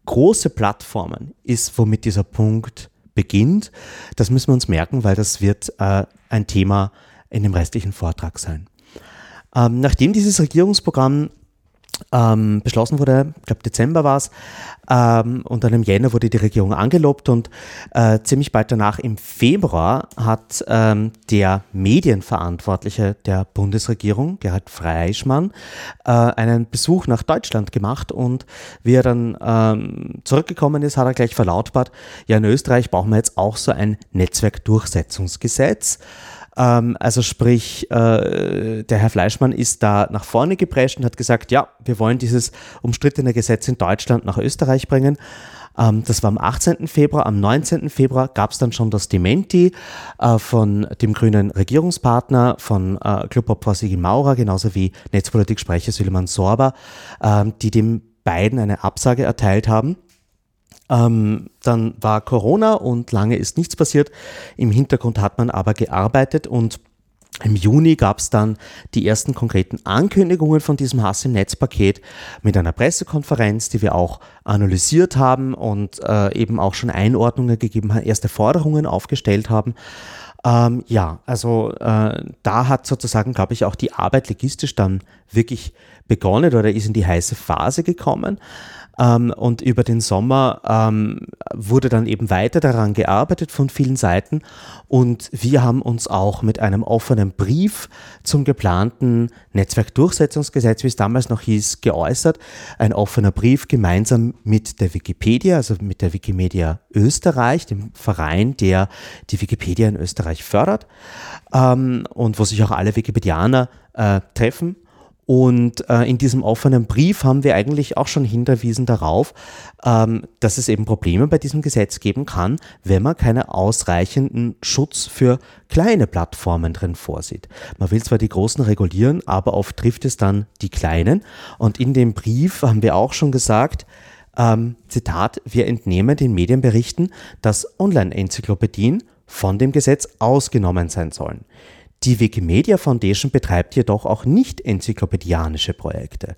Große Plattformen ist, womit dieser Punkt beginnt. Das müssen wir uns merken, weil das wird äh, ein Thema in dem restlichen Vortrag sein. Ähm, nachdem dieses Regierungsprogramm ähm, beschlossen wurde, ich glaube Dezember war es, ähm, und dann im Jänner wurde die Regierung angelobt und äh, ziemlich bald danach im Februar hat ähm, der Medienverantwortliche der Bundesregierung, Gerhard Freischmann, äh, einen Besuch nach Deutschland gemacht und wie er dann ähm, zurückgekommen ist, hat er gleich verlautbart, ja in Österreich brauchen wir jetzt auch so ein Netzwerkdurchsetzungsgesetz. Ähm, also sprich, äh, der Herr Fleischmann ist da nach vorne geprescht und hat gesagt, ja, wir wollen dieses umstrittene Gesetz in Deutschland nach Österreich bringen. Ähm, das war am 18. Februar. Am 19. Februar gab es dann schon das Dementi äh, von dem grünen Regierungspartner, von äh, Clubobfrau Sigi Maurer, genauso wie Netzpolitik-Sprecher Süleyman Sorba, äh, die dem beiden eine Absage erteilt haben. Ähm, dann war Corona und lange ist nichts passiert. Im Hintergrund hat man aber gearbeitet und im Juni gab es dann die ersten konkreten Ankündigungen von diesem Hass im Netz-Paket mit einer Pressekonferenz, die wir auch analysiert haben und äh, eben auch schon Einordnungen gegeben haben, erste Forderungen aufgestellt haben. Ähm, ja, also äh, da hat sozusagen, glaube ich, auch die Arbeit logistisch dann wirklich begonnen oder ist in die heiße Phase gekommen. Ähm, und über den Sommer ähm, wurde dann eben weiter daran gearbeitet von vielen Seiten. Und wir haben uns auch mit einem offenen Brief zum geplanten Netzwerkdurchsetzungsgesetz, wie es damals noch hieß, geäußert. Ein offener Brief gemeinsam mit der Wikipedia, also mit der Wikimedia Österreich, dem Verein, der die Wikipedia in Österreich fördert ähm, und wo sich auch alle Wikipedianer äh, treffen und äh, in diesem offenen Brief haben wir eigentlich auch schon hinterwiesen darauf, ähm, dass es eben Probleme bei diesem Gesetz geben kann, wenn man keinen ausreichenden Schutz für kleine Plattformen drin vorsieht. Man will zwar die großen regulieren, aber oft trifft es dann die kleinen. Und in dem Brief haben wir auch schon gesagt, ähm, Zitat, wir entnehmen den Medienberichten, dass Online-Enzyklopädien von dem Gesetz ausgenommen sein sollen. Die Wikimedia Foundation betreibt jedoch auch nicht enzyklopädianische Projekte.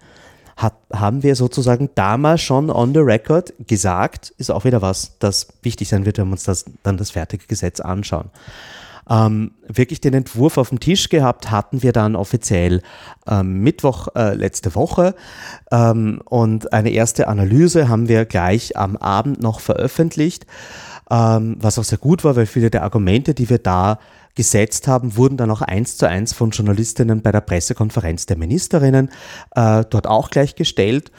Hat, haben wir sozusagen damals schon on the record gesagt, ist auch wieder was, das wichtig sein wird, wenn wir uns das, dann das fertige Gesetz anschauen. Ähm, wirklich den Entwurf auf dem Tisch gehabt hatten wir dann offiziell ähm, Mittwoch äh, letzte Woche ähm, und eine erste Analyse haben wir gleich am Abend noch veröffentlicht, ähm, was auch sehr gut war, weil viele der Argumente, die wir da gesetzt haben, wurden dann auch eins zu eins von Journalistinnen bei der Pressekonferenz der Ministerinnen äh, dort auch gleich gestellt.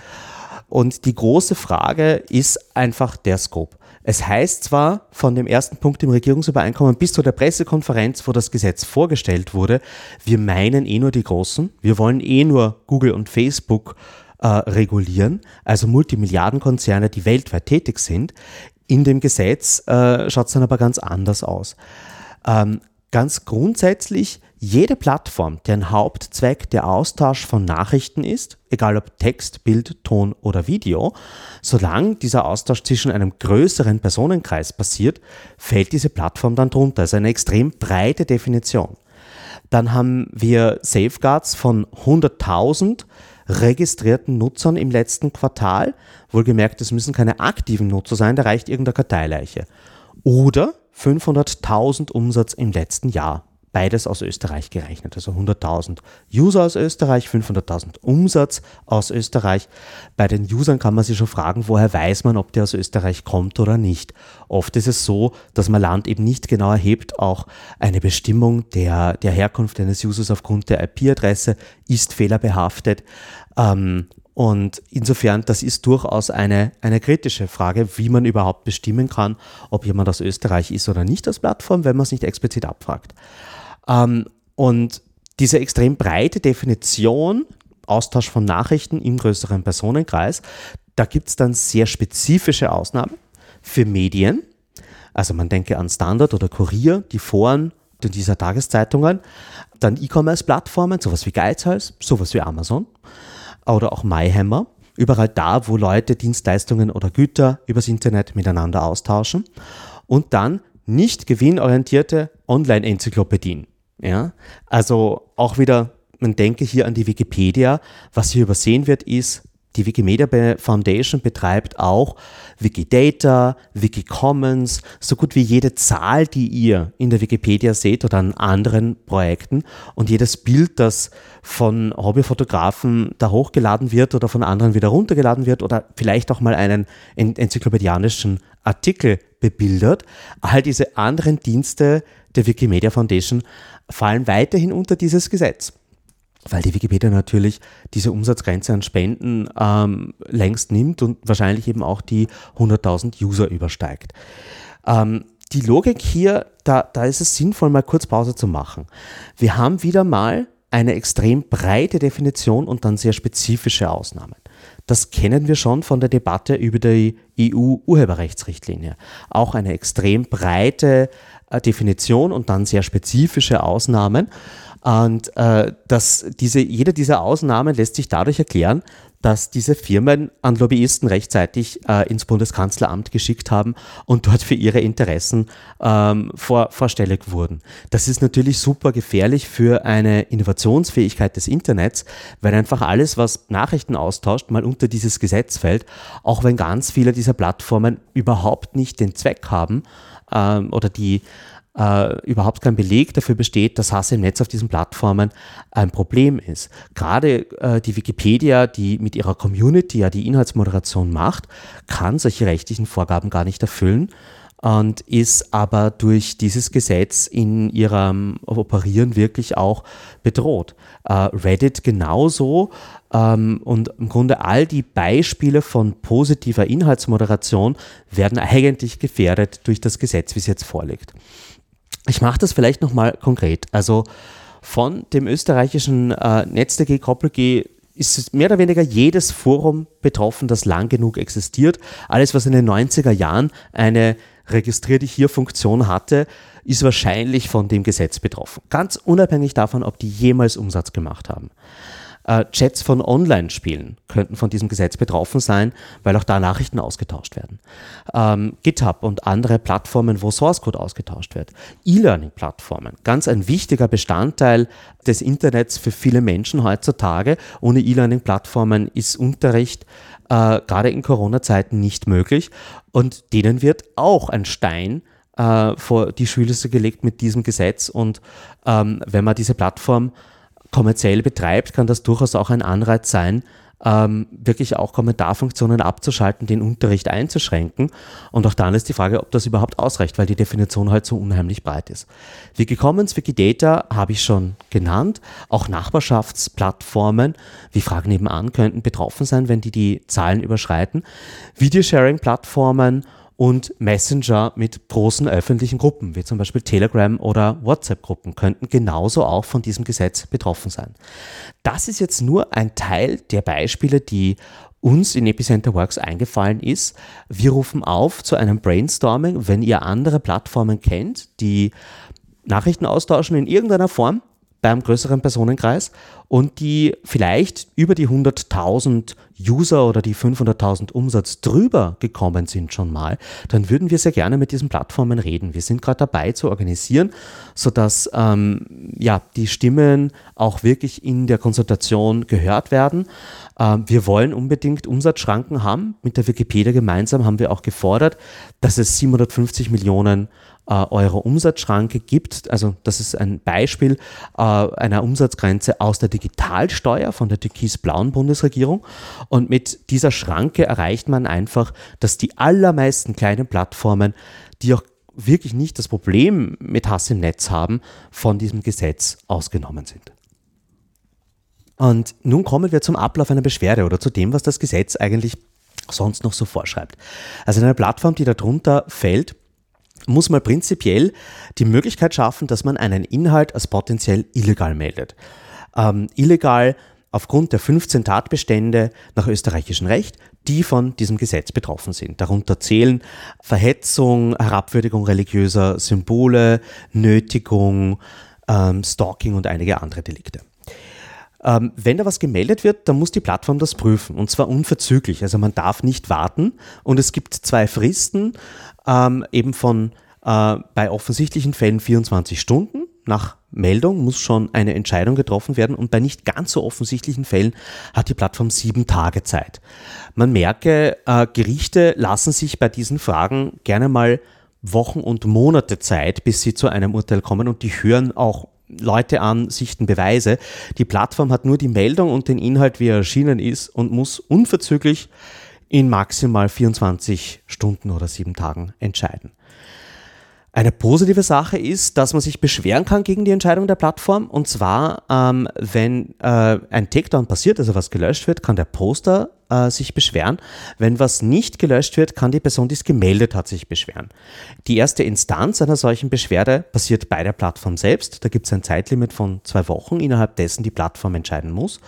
Und die große Frage ist einfach der Scope. Es heißt zwar von dem ersten Punkt im Regierungsübereinkommen bis zu der Pressekonferenz, wo das Gesetz vorgestellt wurde, wir meinen eh nur die Großen, wir wollen eh nur Google und Facebook äh, regulieren, also Multimilliardenkonzerne, die weltweit tätig sind. In dem Gesetz äh, schaut es dann aber ganz anders aus. Ähm, ganz grundsätzlich jede Plattform, deren Hauptzweck der Austausch von Nachrichten ist, egal ob Text, Bild, Ton oder Video, solange dieser Austausch zwischen einem größeren Personenkreis passiert, fällt diese Plattform dann drunter. Das ist eine extrem breite Definition. Dann haben wir Safeguards von 100.000 registrierten Nutzern im letzten Quartal. Wohlgemerkt, es müssen keine aktiven Nutzer sein, da reicht irgendeine Karteileiche. Oder 500.000 Umsatz im letzten Jahr beides aus Österreich gerechnet. Also 100.000 User aus Österreich, 500.000 Umsatz aus Österreich. Bei den Usern kann man sich schon fragen, woher weiß man, ob der aus Österreich kommt oder nicht. Oft ist es so, dass man Land eben nicht genau erhebt. Auch eine Bestimmung der, der Herkunft eines Users aufgrund der IP-Adresse ist fehlerbehaftet. Ähm, und insofern, das ist durchaus eine, eine kritische Frage, wie man überhaupt bestimmen kann, ob jemand aus Österreich ist oder nicht als Plattform, wenn man es nicht explizit abfragt. Ähm, und diese extrem breite Definition, Austausch von Nachrichten im größeren Personenkreis, da gibt es dann sehr spezifische Ausnahmen für Medien. Also man denke an Standard oder Kurier, die Foren dieser Tageszeitungen, dann E-Commerce-Plattformen, sowas wie Geizhals, sowas wie Amazon oder auch MyHammer, überall da, wo Leute Dienstleistungen oder Güter übers Internet miteinander austauschen. Und dann nicht gewinnorientierte Online-Enzyklopädien. Ja? Also auch wieder, man denke hier an die Wikipedia. Was hier übersehen wird, ist, die Wikimedia Foundation betreibt auch Wikidata, Wikicommons, so gut wie jede Zahl, die ihr in der Wikipedia seht oder an anderen Projekten und jedes Bild, das von Hobbyfotografen da hochgeladen wird oder von anderen wieder runtergeladen wird oder vielleicht auch mal einen enzyklopädianischen Artikel bebildert. All diese anderen Dienste der Wikimedia Foundation fallen weiterhin unter dieses Gesetz weil die Wikipedia natürlich diese Umsatzgrenze an Spenden ähm, längst nimmt und wahrscheinlich eben auch die 100.000 User übersteigt. Ähm, die Logik hier, da, da ist es sinnvoll, mal kurz Pause zu machen. Wir haben wieder mal eine extrem breite Definition und dann sehr spezifische Ausnahmen. Das kennen wir schon von der Debatte über die EU-Urheberrechtsrichtlinie. Auch eine extrem breite äh, Definition und dann sehr spezifische Ausnahmen. Und äh, dass diese, jede dieser Ausnahmen lässt sich dadurch erklären, dass diese Firmen an Lobbyisten rechtzeitig äh, ins Bundeskanzleramt geschickt haben und dort für ihre Interessen ähm, vor, vorstellig wurden. Das ist natürlich super gefährlich für eine Innovationsfähigkeit des Internets, weil einfach alles, was Nachrichten austauscht, mal unter dieses Gesetz fällt, auch wenn ganz viele dieser Plattformen überhaupt nicht den Zweck haben ähm, oder die äh, überhaupt kein Beleg dafür besteht, dass Hass im Netz auf diesen Plattformen ein Problem ist. Gerade äh, die Wikipedia, die mit ihrer Community ja die Inhaltsmoderation macht, kann solche rechtlichen Vorgaben gar nicht erfüllen und ist aber durch dieses Gesetz in ihrem Operieren wirklich auch bedroht. Äh, Reddit genauso ähm, und im Grunde all die Beispiele von positiver Inhaltsmoderation werden eigentlich gefährdet durch das Gesetz, wie es jetzt vorliegt. Ich mache das vielleicht nochmal konkret. Also von dem österreichischen äh, NetzDG Koppel-G ist mehr oder weniger jedes Forum betroffen, das lang genug existiert. Alles, was in den 90er Jahren eine registrierte hier Funktion hatte, ist wahrscheinlich von dem Gesetz betroffen. Ganz unabhängig davon, ob die jemals Umsatz gemacht haben. Äh, Chats von Online-Spielen könnten von diesem Gesetz betroffen sein, weil auch da Nachrichten ausgetauscht werden. Ähm, GitHub und andere Plattformen, wo Source Code ausgetauscht wird. E-Learning-Plattformen, ganz ein wichtiger Bestandteil des Internets für viele Menschen heutzutage. Ohne E-Learning-Plattformen ist Unterricht äh, gerade in Corona-Zeiten nicht möglich und denen wird auch ein Stein äh, vor die Schüler gelegt mit diesem Gesetz und ähm, wenn man diese Plattform kommerziell betreibt, kann das durchaus auch ein Anreiz sein, ähm, wirklich auch Kommentarfunktionen abzuschalten, den Unterricht einzuschränken. Und auch dann ist die Frage, ob das überhaupt ausreicht, weil die Definition halt so unheimlich breit ist. Wikicommons, Wikidata habe ich schon genannt. Auch Nachbarschaftsplattformen, wie Fragen nebenan, könnten betroffen sein, wenn die die Zahlen überschreiten. Videosharing-Plattformen und Messenger mit großen öffentlichen Gruppen, wie zum Beispiel Telegram oder WhatsApp-Gruppen, könnten genauso auch von diesem Gesetz betroffen sein. Das ist jetzt nur ein Teil der Beispiele, die uns in Epicenter Works eingefallen ist. Wir rufen auf zu einem Brainstorming, wenn ihr andere Plattformen kennt, die Nachrichten austauschen in irgendeiner Form, beim größeren Personenkreis und die vielleicht über die 100.000 User oder die 500.000 Umsatz drüber gekommen sind schon mal, dann würden wir sehr gerne mit diesen Plattformen reden. Wir sind gerade dabei zu organisieren, sodass ähm, ja, die Stimmen auch wirklich in der Konsultation gehört werden. Ähm, wir wollen unbedingt Umsatzschranken haben. Mit der Wikipedia gemeinsam haben wir auch gefordert, dass es 750 Millionen Euro Umsatzschranke gibt. Also das ist ein Beispiel äh, einer Umsatzgrenze aus der Digitalsteuer von der türkis-blauen Bundesregierung. Und mit dieser Schranke erreicht man einfach, dass die allermeisten kleinen Plattformen, die auch wirklich nicht das Problem mit Hass im Netz haben, von diesem Gesetz ausgenommen sind. Und nun kommen wir zum Ablauf einer Beschwerde oder zu dem, was das Gesetz eigentlich sonst noch so vorschreibt. Also eine Plattform, die darunter fällt, muss man prinzipiell die Möglichkeit schaffen, dass man einen Inhalt als potenziell illegal meldet. Ähm, illegal aufgrund der 15 Tatbestände nach österreichischem Recht, die von diesem Gesetz betroffen sind. Darunter zählen Verhetzung, Herabwürdigung religiöser Symbole, Nötigung, ähm, Stalking und einige andere Delikte. Ähm, wenn da was gemeldet wird, dann muss die Plattform das prüfen und zwar unverzüglich. Also man darf nicht warten und es gibt zwei Fristen, ähm, eben von äh, bei offensichtlichen Fällen 24 Stunden. Nach Meldung muss schon eine Entscheidung getroffen werden und bei nicht ganz so offensichtlichen Fällen hat die Plattform sieben Tage Zeit. Man merke, äh, Gerichte lassen sich bei diesen Fragen gerne mal Wochen und Monate Zeit, bis sie zu einem Urteil kommen und die hören auch Leute an, sichten Beweise. Die Plattform hat nur die Meldung und den Inhalt, wie er erschienen ist und muss unverzüglich in maximal 24 Stunden oder sieben Tagen entscheiden. Eine positive Sache ist, dass man sich beschweren kann gegen die Entscheidung der Plattform. Und zwar, ähm, wenn äh, ein Takedown passiert, also was gelöscht wird, kann der Poster äh, sich beschweren. Wenn was nicht gelöscht wird, kann die Person, die es gemeldet hat, sich beschweren. Die erste Instanz einer solchen Beschwerde passiert bei der Plattform selbst. Da gibt es ein Zeitlimit von zwei Wochen, innerhalb dessen die Plattform entscheiden muss.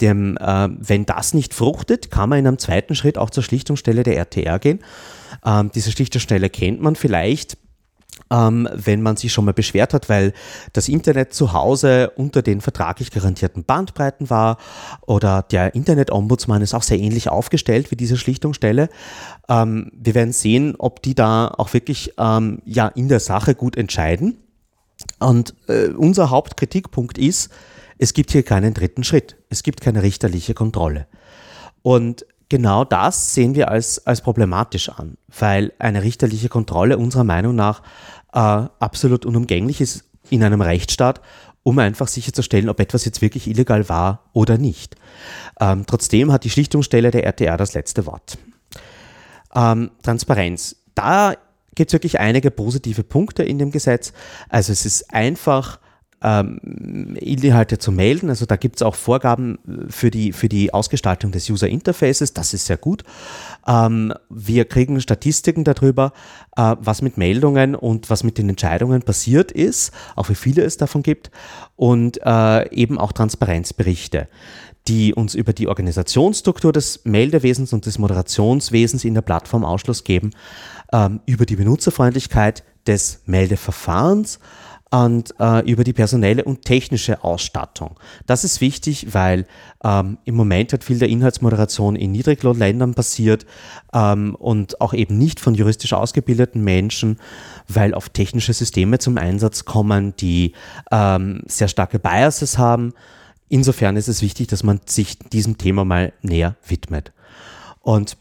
Dem, äh, wenn das nicht fruchtet, kann man in einem zweiten Schritt auch zur Schlichtungsstelle der RTR gehen. Ähm, diese Schlichtungsstelle kennt man vielleicht ähm, wenn man sich schon mal beschwert hat, weil das Internet zu Hause unter den vertraglich garantierten Bandbreiten war oder der Internet-Ombudsmann ist auch sehr ähnlich aufgestellt wie diese Schlichtungsstelle. Ähm, wir werden sehen, ob die da auch wirklich ähm, ja, in der Sache gut entscheiden. Und äh, unser Hauptkritikpunkt ist, es gibt hier keinen dritten Schritt. Es gibt keine richterliche Kontrolle. Und genau das sehen wir als, als problematisch an, weil eine richterliche Kontrolle unserer Meinung nach äh, absolut unumgänglich ist in einem Rechtsstaat, um einfach sicherzustellen, ob etwas jetzt wirklich illegal war oder nicht. Ähm, trotzdem hat die Schlichtungsstelle der RTR das letzte Wort. Ähm, Transparenz. Da gibt es wirklich einige positive Punkte in dem Gesetz. Also es ist einfach ähm, Inhalte zu melden. Also da gibt es auch Vorgaben für die, für die Ausgestaltung des User Interfaces. Das ist sehr gut. Ähm, wir kriegen Statistiken darüber, äh, was mit Meldungen und was mit den Entscheidungen passiert ist, auch wie viele es davon gibt und äh, eben auch Transparenzberichte die uns über die Organisationsstruktur des Meldewesens und des Moderationswesens in der Plattform Ausschluss geben, ähm, über die Benutzerfreundlichkeit des Meldeverfahrens und äh, über die personelle und technische Ausstattung. Das ist wichtig, weil ähm, im Moment hat viel der Inhaltsmoderation in Niedriglohnländern passiert ähm, und auch eben nicht von juristisch ausgebildeten Menschen, weil auf technische Systeme zum Einsatz kommen, die ähm, sehr starke Biases haben. Insofern ist es wichtig, dass man sich diesem Thema mal näher widmet. Und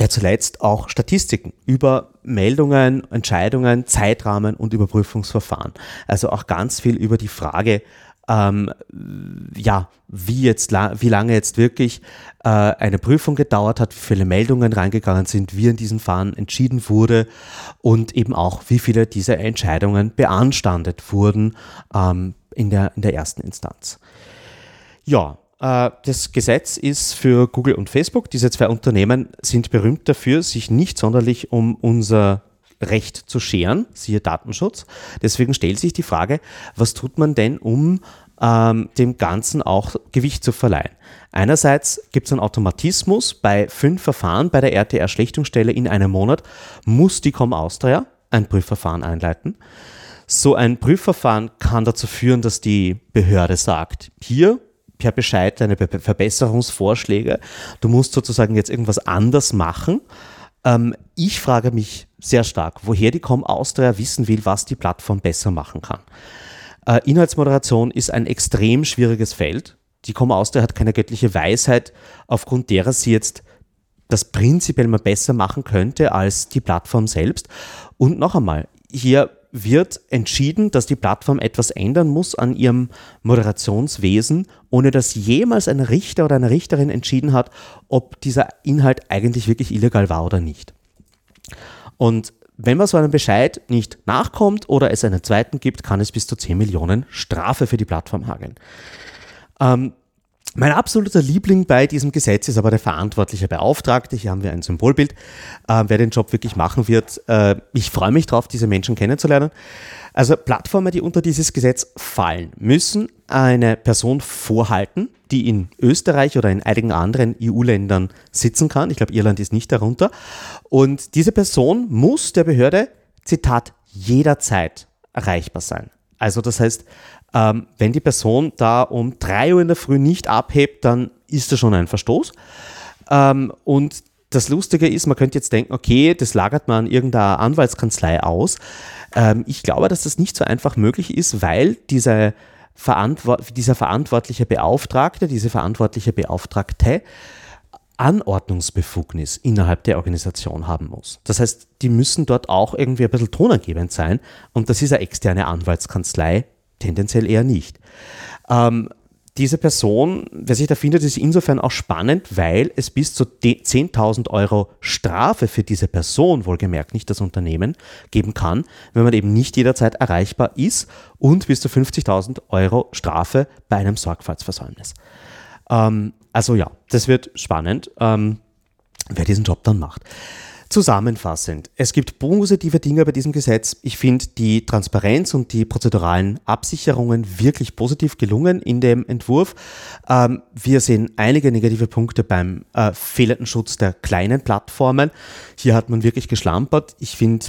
ja, zuletzt auch Statistiken über Meldungen, Entscheidungen, Zeitrahmen und Überprüfungsverfahren. Also auch ganz viel über die Frage, ähm, ja, wie, jetzt, wie lange jetzt wirklich äh, eine Prüfung gedauert hat, wie viele Meldungen reingegangen sind, wie in diesen Fahren entschieden wurde und eben auch, wie viele dieser Entscheidungen beanstandet wurden ähm, in, der, in der ersten Instanz. Ja, das Gesetz ist für Google und Facebook. Diese zwei Unternehmen sind berühmt dafür, sich nicht sonderlich um unser Recht zu scheren, siehe Datenschutz. Deswegen stellt sich die Frage, was tut man denn, um ähm, dem Ganzen auch Gewicht zu verleihen? Einerseits gibt es einen Automatismus, bei fünf Verfahren bei der RTR-Schlichtungsstelle in einem Monat muss die Com Austria ein Prüfverfahren einleiten. So ein Prüfverfahren kann dazu führen, dass die Behörde sagt, hier per Bescheid deine Verbesserungsvorschläge, du musst sozusagen jetzt irgendwas anders machen. Ähm, ich frage mich sehr stark, woher die Com Austria wissen will, was die Plattform besser machen kann. Äh, Inhaltsmoderation ist ein extrem schwieriges Feld. Die Com Austria hat keine göttliche Weisheit, aufgrund derer sie jetzt das prinzipiell mal besser machen könnte als die Plattform selbst. Und noch einmal, hier wird entschieden, dass die Plattform etwas ändern muss an ihrem Moderationswesen, ohne dass jemals ein Richter oder eine Richterin entschieden hat, ob dieser Inhalt eigentlich wirklich illegal war oder nicht. Und wenn man so einem Bescheid nicht nachkommt oder es einen zweiten gibt, kann es bis zu 10 Millionen Strafe für die Plattform hageln. Ähm, mein absoluter Liebling bei diesem Gesetz ist aber der verantwortliche Beauftragte. Hier haben wir ein Symbolbild, äh, wer den Job wirklich machen wird. Äh, ich freue mich darauf, diese Menschen kennenzulernen. Also Plattformen, die unter dieses Gesetz fallen, müssen eine Person vorhalten, die in Österreich oder in einigen anderen EU-Ländern sitzen kann. Ich glaube, Irland ist nicht darunter. Und diese Person muss der Behörde, Zitat, jederzeit erreichbar sein. Also das heißt, ähm, wenn die Person da um 3 Uhr in der Früh nicht abhebt, dann ist das schon ein Verstoß. Ähm, und das Lustige ist, man könnte jetzt denken, okay, das lagert man an irgendeiner Anwaltskanzlei aus. Ähm, ich glaube, dass das nicht so einfach möglich ist, weil diese Verantwort dieser verantwortliche Beauftragte, diese verantwortliche Beauftragte Anordnungsbefugnis innerhalb der Organisation haben muss. Das heißt, die müssen dort auch irgendwie ein bisschen tonangebend sein und das ist eine externe Anwaltskanzlei, tendenziell eher nicht. Ähm, diese Person, wer sich da findet, ist insofern auch spannend, weil es bis zu 10.000 Euro Strafe für diese Person, wohlgemerkt nicht das Unternehmen, geben kann, wenn man eben nicht jederzeit erreichbar ist und bis zu 50.000 Euro Strafe bei einem Sorgfaltsversäumnis. Ähm, also ja, das wird spannend, ähm, wer diesen Job dann macht. Zusammenfassend, es gibt positive Dinge bei diesem Gesetz. Ich finde die Transparenz und die prozeduralen Absicherungen wirklich positiv gelungen in dem Entwurf. Ähm, wir sehen einige negative Punkte beim äh, fehlenden Schutz der kleinen Plattformen. Hier hat man wirklich geschlampert. Ich finde,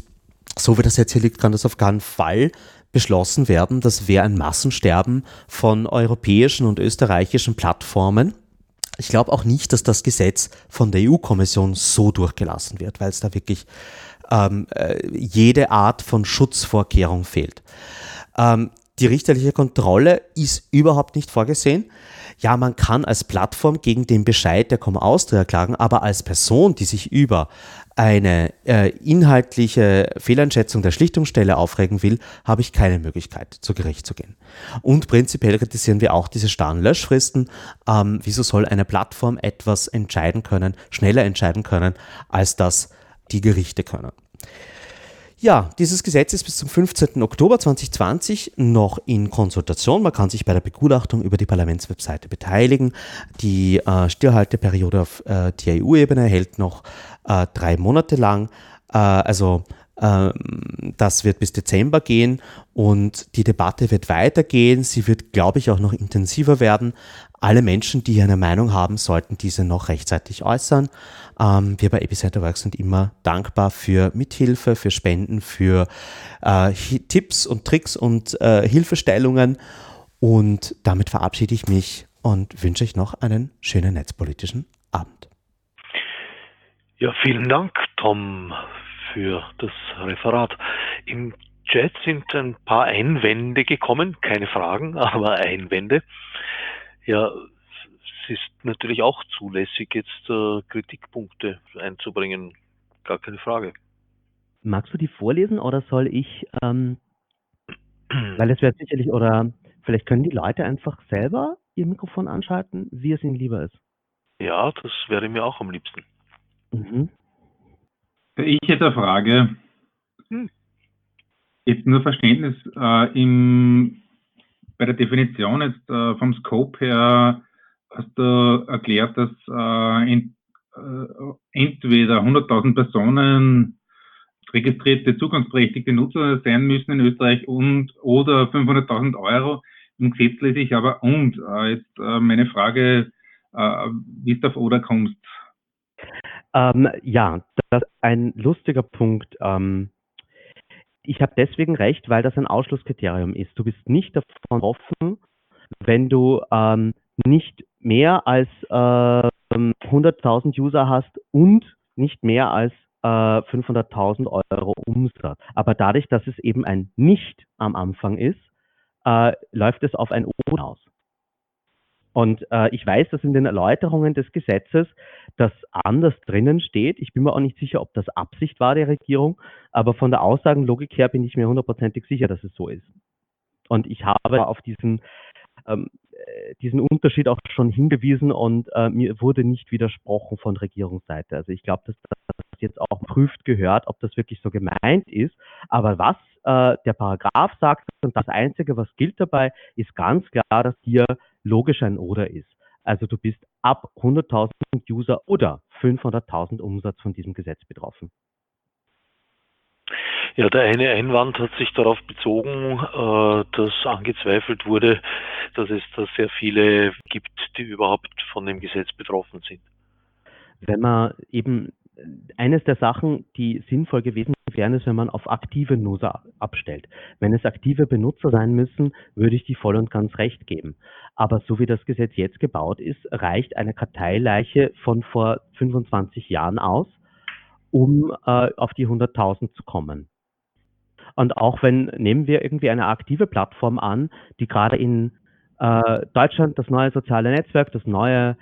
so wie das jetzt hier liegt, kann das auf keinen Fall beschlossen werden. Das wäre ein Massensterben von europäischen und österreichischen Plattformen. Ich glaube auch nicht, dass das Gesetz von der EU-Kommission so durchgelassen wird, weil es da wirklich ähm, äh, jede Art von Schutzvorkehrung fehlt. Ähm, die richterliche Kontrolle ist überhaupt nicht vorgesehen. Ja, man kann als Plattform gegen den Bescheid der Com Austria klagen, aber als Person, die sich über eine äh, inhaltliche Fehleinschätzung der Schlichtungsstelle aufregen will, habe ich keine Möglichkeit, zu Gericht zu gehen. Und prinzipiell kritisieren wir auch diese starren Löschfristen. Ähm, wieso soll eine Plattform etwas entscheiden können, schneller entscheiden können, als das die Gerichte können? Ja, dieses Gesetz ist bis zum 15. Oktober 2020 noch in Konsultation. Man kann sich bei der Begutachtung über die Parlamentswebseite beteiligen. Die äh, Stillhalteperiode auf äh, der EU-Ebene hält noch äh, drei Monate lang. Äh, also ähm, das wird bis Dezember gehen und die Debatte wird weitergehen. Sie wird, glaube ich, auch noch intensiver werden. Alle Menschen, die eine Meinung haben, sollten diese noch rechtzeitig äußern. Ähm, wir bei Epicenter Works sind immer dankbar für Mithilfe, für Spenden, für äh, Tipps und Tricks und äh, Hilfestellungen. Und damit verabschiede ich mich und wünsche euch noch einen schönen netzpolitischen Abend. Ja, vielen Dank, Tom, für das Referat. Im Chat sind ein paar Einwände gekommen, keine Fragen, aber Einwände. Ja, es ist natürlich auch zulässig, jetzt äh, Kritikpunkte einzubringen. Gar keine Frage. Magst du die vorlesen oder soll ich, ähm, weil es wird sicherlich, oder vielleicht können die Leute einfach selber ihr Mikrofon anschalten, wie es ihnen lieber ist. Ja, das wäre mir auch am liebsten. Mhm. Ich hätte eine Frage. Hm. Jetzt nur Verständnis äh, im, bei der Definition jetzt äh, vom Scope her hast du erklärt, dass äh, ent, äh, entweder 100.000 Personen registrierte zugangsberechtigte Nutzer sein müssen in Österreich und oder 500.000 Euro. Im Gesetz lese ich aber und. Äh, jetzt äh, meine Frage, wie du auf oder kommst. Ähm, ja, das ist ein lustiger Punkt. Ähm, ich habe deswegen recht, weil das ein Ausschlusskriterium ist. Du bist nicht davon offen, wenn du ähm, nicht mehr als äh, 100.000 User hast und nicht mehr als äh, 500.000 Euro Umsatz. Aber dadurch, dass es eben ein Nicht am Anfang ist, äh, läuft es auf ein O aus. Und äh, ich weiß, dass in den Erläuterungen des Gesetzes das anders drinnen steht. Ich bin mir auch nicht sicher, ob das Absicht war der Regierung, aber von der Aussagenlogik her bin ich mir hundertprozentig sicher, dass es so ist. Und ich habe auf diesen, ähm, äh, diesen Unterschied auch schon hingewiesen und äh, mir wurde nicht widersprochen von Regierungsseite. Also ich glaube, dass das jetzt auch prüft gehört, ob das wirklich so gemeint ist. Aber was äh, der Paragraph sagt und das Einzige, was gilt dabei, ist ganz klar, dass hier logisch ein Oder ist. Also du bist ab 100.000 User oder 500.000 Umsatz von diesem Gesetz betroffen. Ja, der eine Einwand hat sich darauf bezogen, äh, dass angezweifelt wurde, dass es da sehr viele gibt, die überhaupt von dem Gesetz betroffen sind. Wenn man eben eines der Sachen, die sinnvoll gewesen wären, ist, wenn man auf aktive Nutzer abstellt. Wenn es aktive Benutzer sein müssen, würde ich die voll und ganz recht geben. Aber so wie das Gesetz jetzt gebaut ist, reicht eine Karteileiche von vor 25 Jahren aus, um äh, auf die 100.000 zu kommen. Und auch wenn, nehmen wir irgendwie eine aktive Plattform an, die gerade in äh, Deutschland das neue soziale Netzwerk, das neue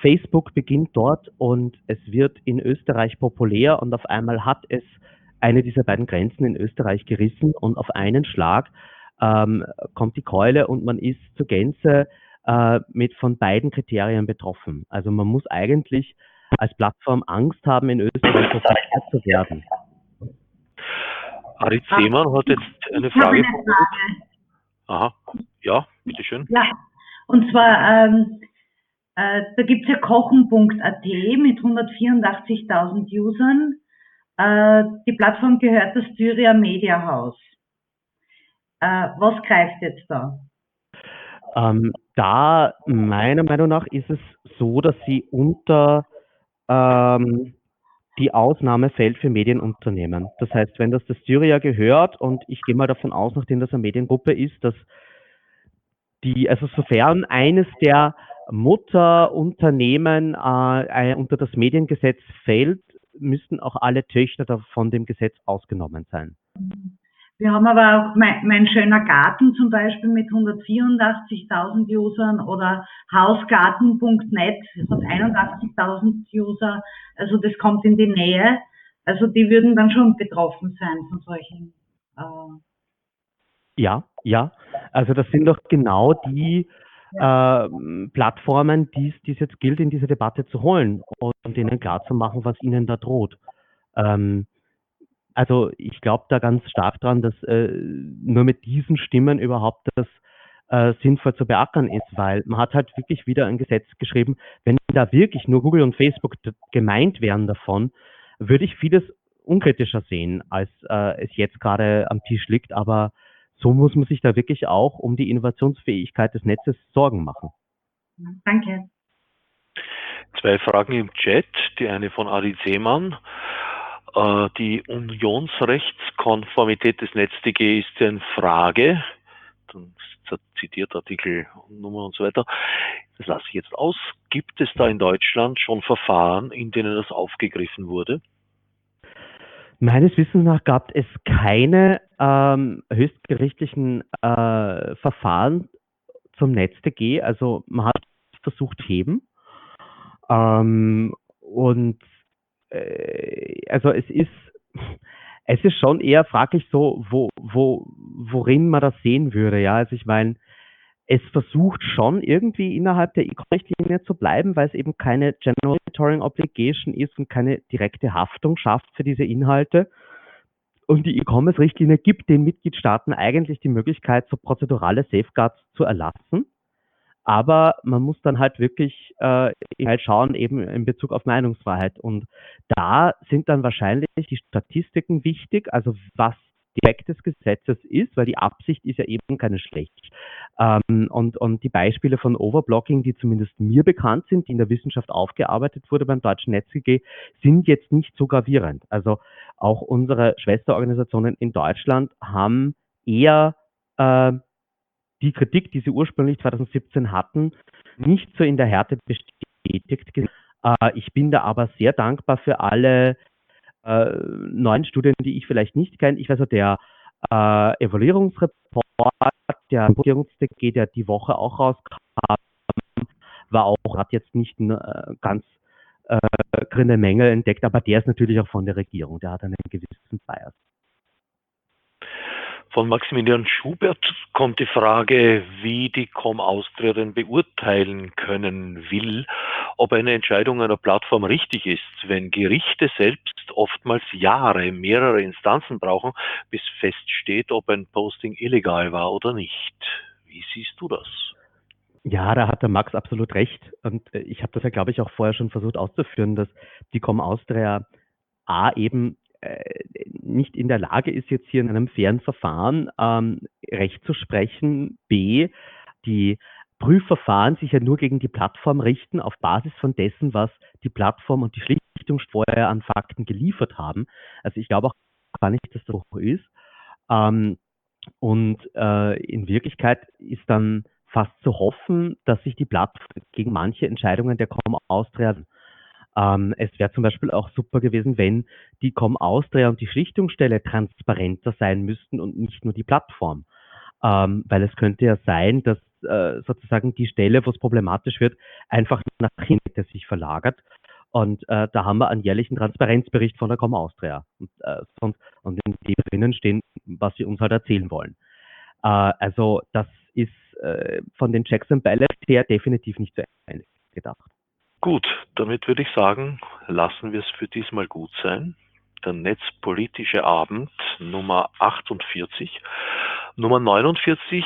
Facebook beginnt dort und es wird in Österreich populär und auf einmal hat es eine dieser beiden Grenzen in Österreich gerissen und auf einen Schlag ähm, kommt die Keule und man ist zur Gänze äh, mit von beiden Kriterien betroffen. Also man muss eigentlich als Plattform Angst haben, in Österreich populär zu werden. Arit Seemann hat jetzt eine Frage. Eine Frage. Aha, ja, bitteschön. Ja, und zwar ähm, äh, da gibt es ja kochen.at mit 184.000 Usern. Äh, die Plattform gehört das Styria Media House. Äh, was greift jetzt da? Ähm, da, meiner Meinung nach, ist es so, dass sie unter ähm, die Ausnahme fällt für Medienunternehmen. Das heißt, wenn das das Styria gehört und ich gehe mal davon aus, nachdem das eine Mediengruppe ist, dass die, also sofern eines der Mutterunternehmen äh, unter das Mediengesetz fällt, müssten auch alle Töchter von dem Gesetz ausgenommen sein. Wir haben aber auch mein, mein schöner Garten zum Beispiel mit 184.000 Usern oder hausgarten.net hat 81.000 User. Also das kommt in die Nähe. Also die würden dann schon betroffen sein von solchen. Äh ja, ja. Also das sind doch genau die äh, Plattformen, die es jetzt gilt, in diese Debatte zu holen und denen klarzumachen, was ihnen da droht. Ähm, also ich glaube da ganz stark dran, dass äh, nur mit diesen Stimmen überhaupt das äh, sinnvoll zu beackern ist, weil man hat halt wirklich wieder ein Gesetz geschrieben, wenn da wirklich nur Google und Facebook gemeint wären davon, würde ich vieles unkritischer sehen, als äh, es jetzt gerade am Tisch liegt, aber so muss man sich da wirklich auch um die Innovationsfähigkeit des Netzes Sorgen machen. Danke. Zwei Fragen im Chat. Die eine von Adi Seemann. Äh, die Unionsrechtskonformität des NetzDG ist ja in Frage. Dann zitiert Artikel Nummer und so weiter. Das lasse ich jetzt aus. Gibt es da in Deutschland schon Verfahren, in denen das aufgegriffen wurde? Meines Wissens nach gab es keine ähm, höchstgerichtlichen äh, Verfahren zum NetzDG. Also man hat versucht heben. Ähm, und äh, also es ist es ist schon eher fraglich so, wo, wo, worin man das sehen würde. Ja, also ich meine, es versucht schon irgendwie innerhalb der E-Com-Richtlinie zu bleiben, weil es eben keine General Monitoring Obligation ist und keine direkte Haftung schafft für diese Inhalte. Und die E-Commerce-Richtlinie gibt den Mitgliedstaaten eigentlich die Möglichkeit, so prozedurale Safeguards zu erlassen. Aber man muss dann halt wirklich äh, halt schauen, eben in Bezug auf Meinungsfreiheit. Und da sind dann wahrscheinlich die Statistiken wichtig, also was Zweck des Gesetzes ist, weil die Absicht ist ja eben keine schlecht. Ähm, und, und die Beispiele von Overblocking, die zumindest mir bekannt sind, die in der Wissenschaft aufgearbeitet wurde beim deutschen NetzGG, sind jetzt nicht so gravierend. Also auch unsere Schwesterorganisationen in Deutschland haben eher äh, die Kritik, die sie ursprünglich 2017 hatten, nicht so in der Härte bestätigt. Äh, ich bin da aber sehr dankbar für alle äh, neuen Studien, die ich vielleicht nicht kenne. Ich weiß, der äh, Evaluierungsreport, der Regierungsdecke, der die Woche auch rauskam, war auch, hat jetzt nicht äh, ganz äh, grüne Mängel entdeckt, aber der ist natürlich auch von der Regierung, der hat einen gewissen Bias. Von Maximilian Schubert kommt die Frage, wie die Com Austria denn beurteilen können will, ob eine Entscheidung einer Plattform richtig ist, wenn Gerichte selbst oftmals Jahre, mehrere Instanzen brauchen, bis feststeht, ob ein Posting illegal war oder nicht. Wie siehst du das? Ja, da hat der Max absolut recht. Und äh, ich habe das ja, glaube ich, auch vorher schon versucht auszuführen, dass die Com Austria A eben nicht in der Lage ist, jetzt hier in einem fairen Verfahren ähm, Recht zu sprechen. B, die Prüfverfahren sich ja nur gegen die Plattform richten auf Basis von dessen, was die Plattform und die Schlichtung vorher an Fakten geliefert haben. Also ich glaube auch gar nicht, dass das so ist. Ähm, und äh, in Wirklichkeit ist dann fast zu hoffen, dass sich die Plattform gegen manche Entscheidungen der Com Austria ähm, es wäre zum Beispiel auch super gewesen, wenn die Com Austria und die Schlichtungsstelle transparenter sein müssten und nicht nur die Plattform. Ähm, weil es könnte ja sein, dass äh, sozusagen die Stelle, wo es problematisch wird, einfach nach hinten sich verlagert. Und äh, da haben wir einen jährlichen Transparenzbericht von der Com Austria. Und, äh, sonst, und in dem drinnen stehen, was sie uns halt erzählen wollen. Äh, also das ist äh, von den Checks and Balances her definitiv nicht zu Ende gedacht. Gut, damit würde ich sagen, lassen wir es für diesmal gut sein. Der Netzpolitische Abend Nummer 48. Nummer 49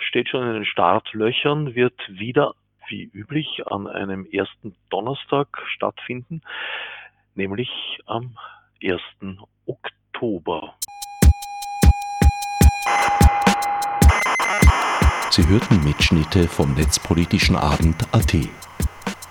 steht schon in den Startlöchern, wird wieder wie üblich an einem ersten Donnerstag stattfinden, nämlich am 1. Oktober. Sie hörten Mitschnitte vom Netzpolitischen Abend AT.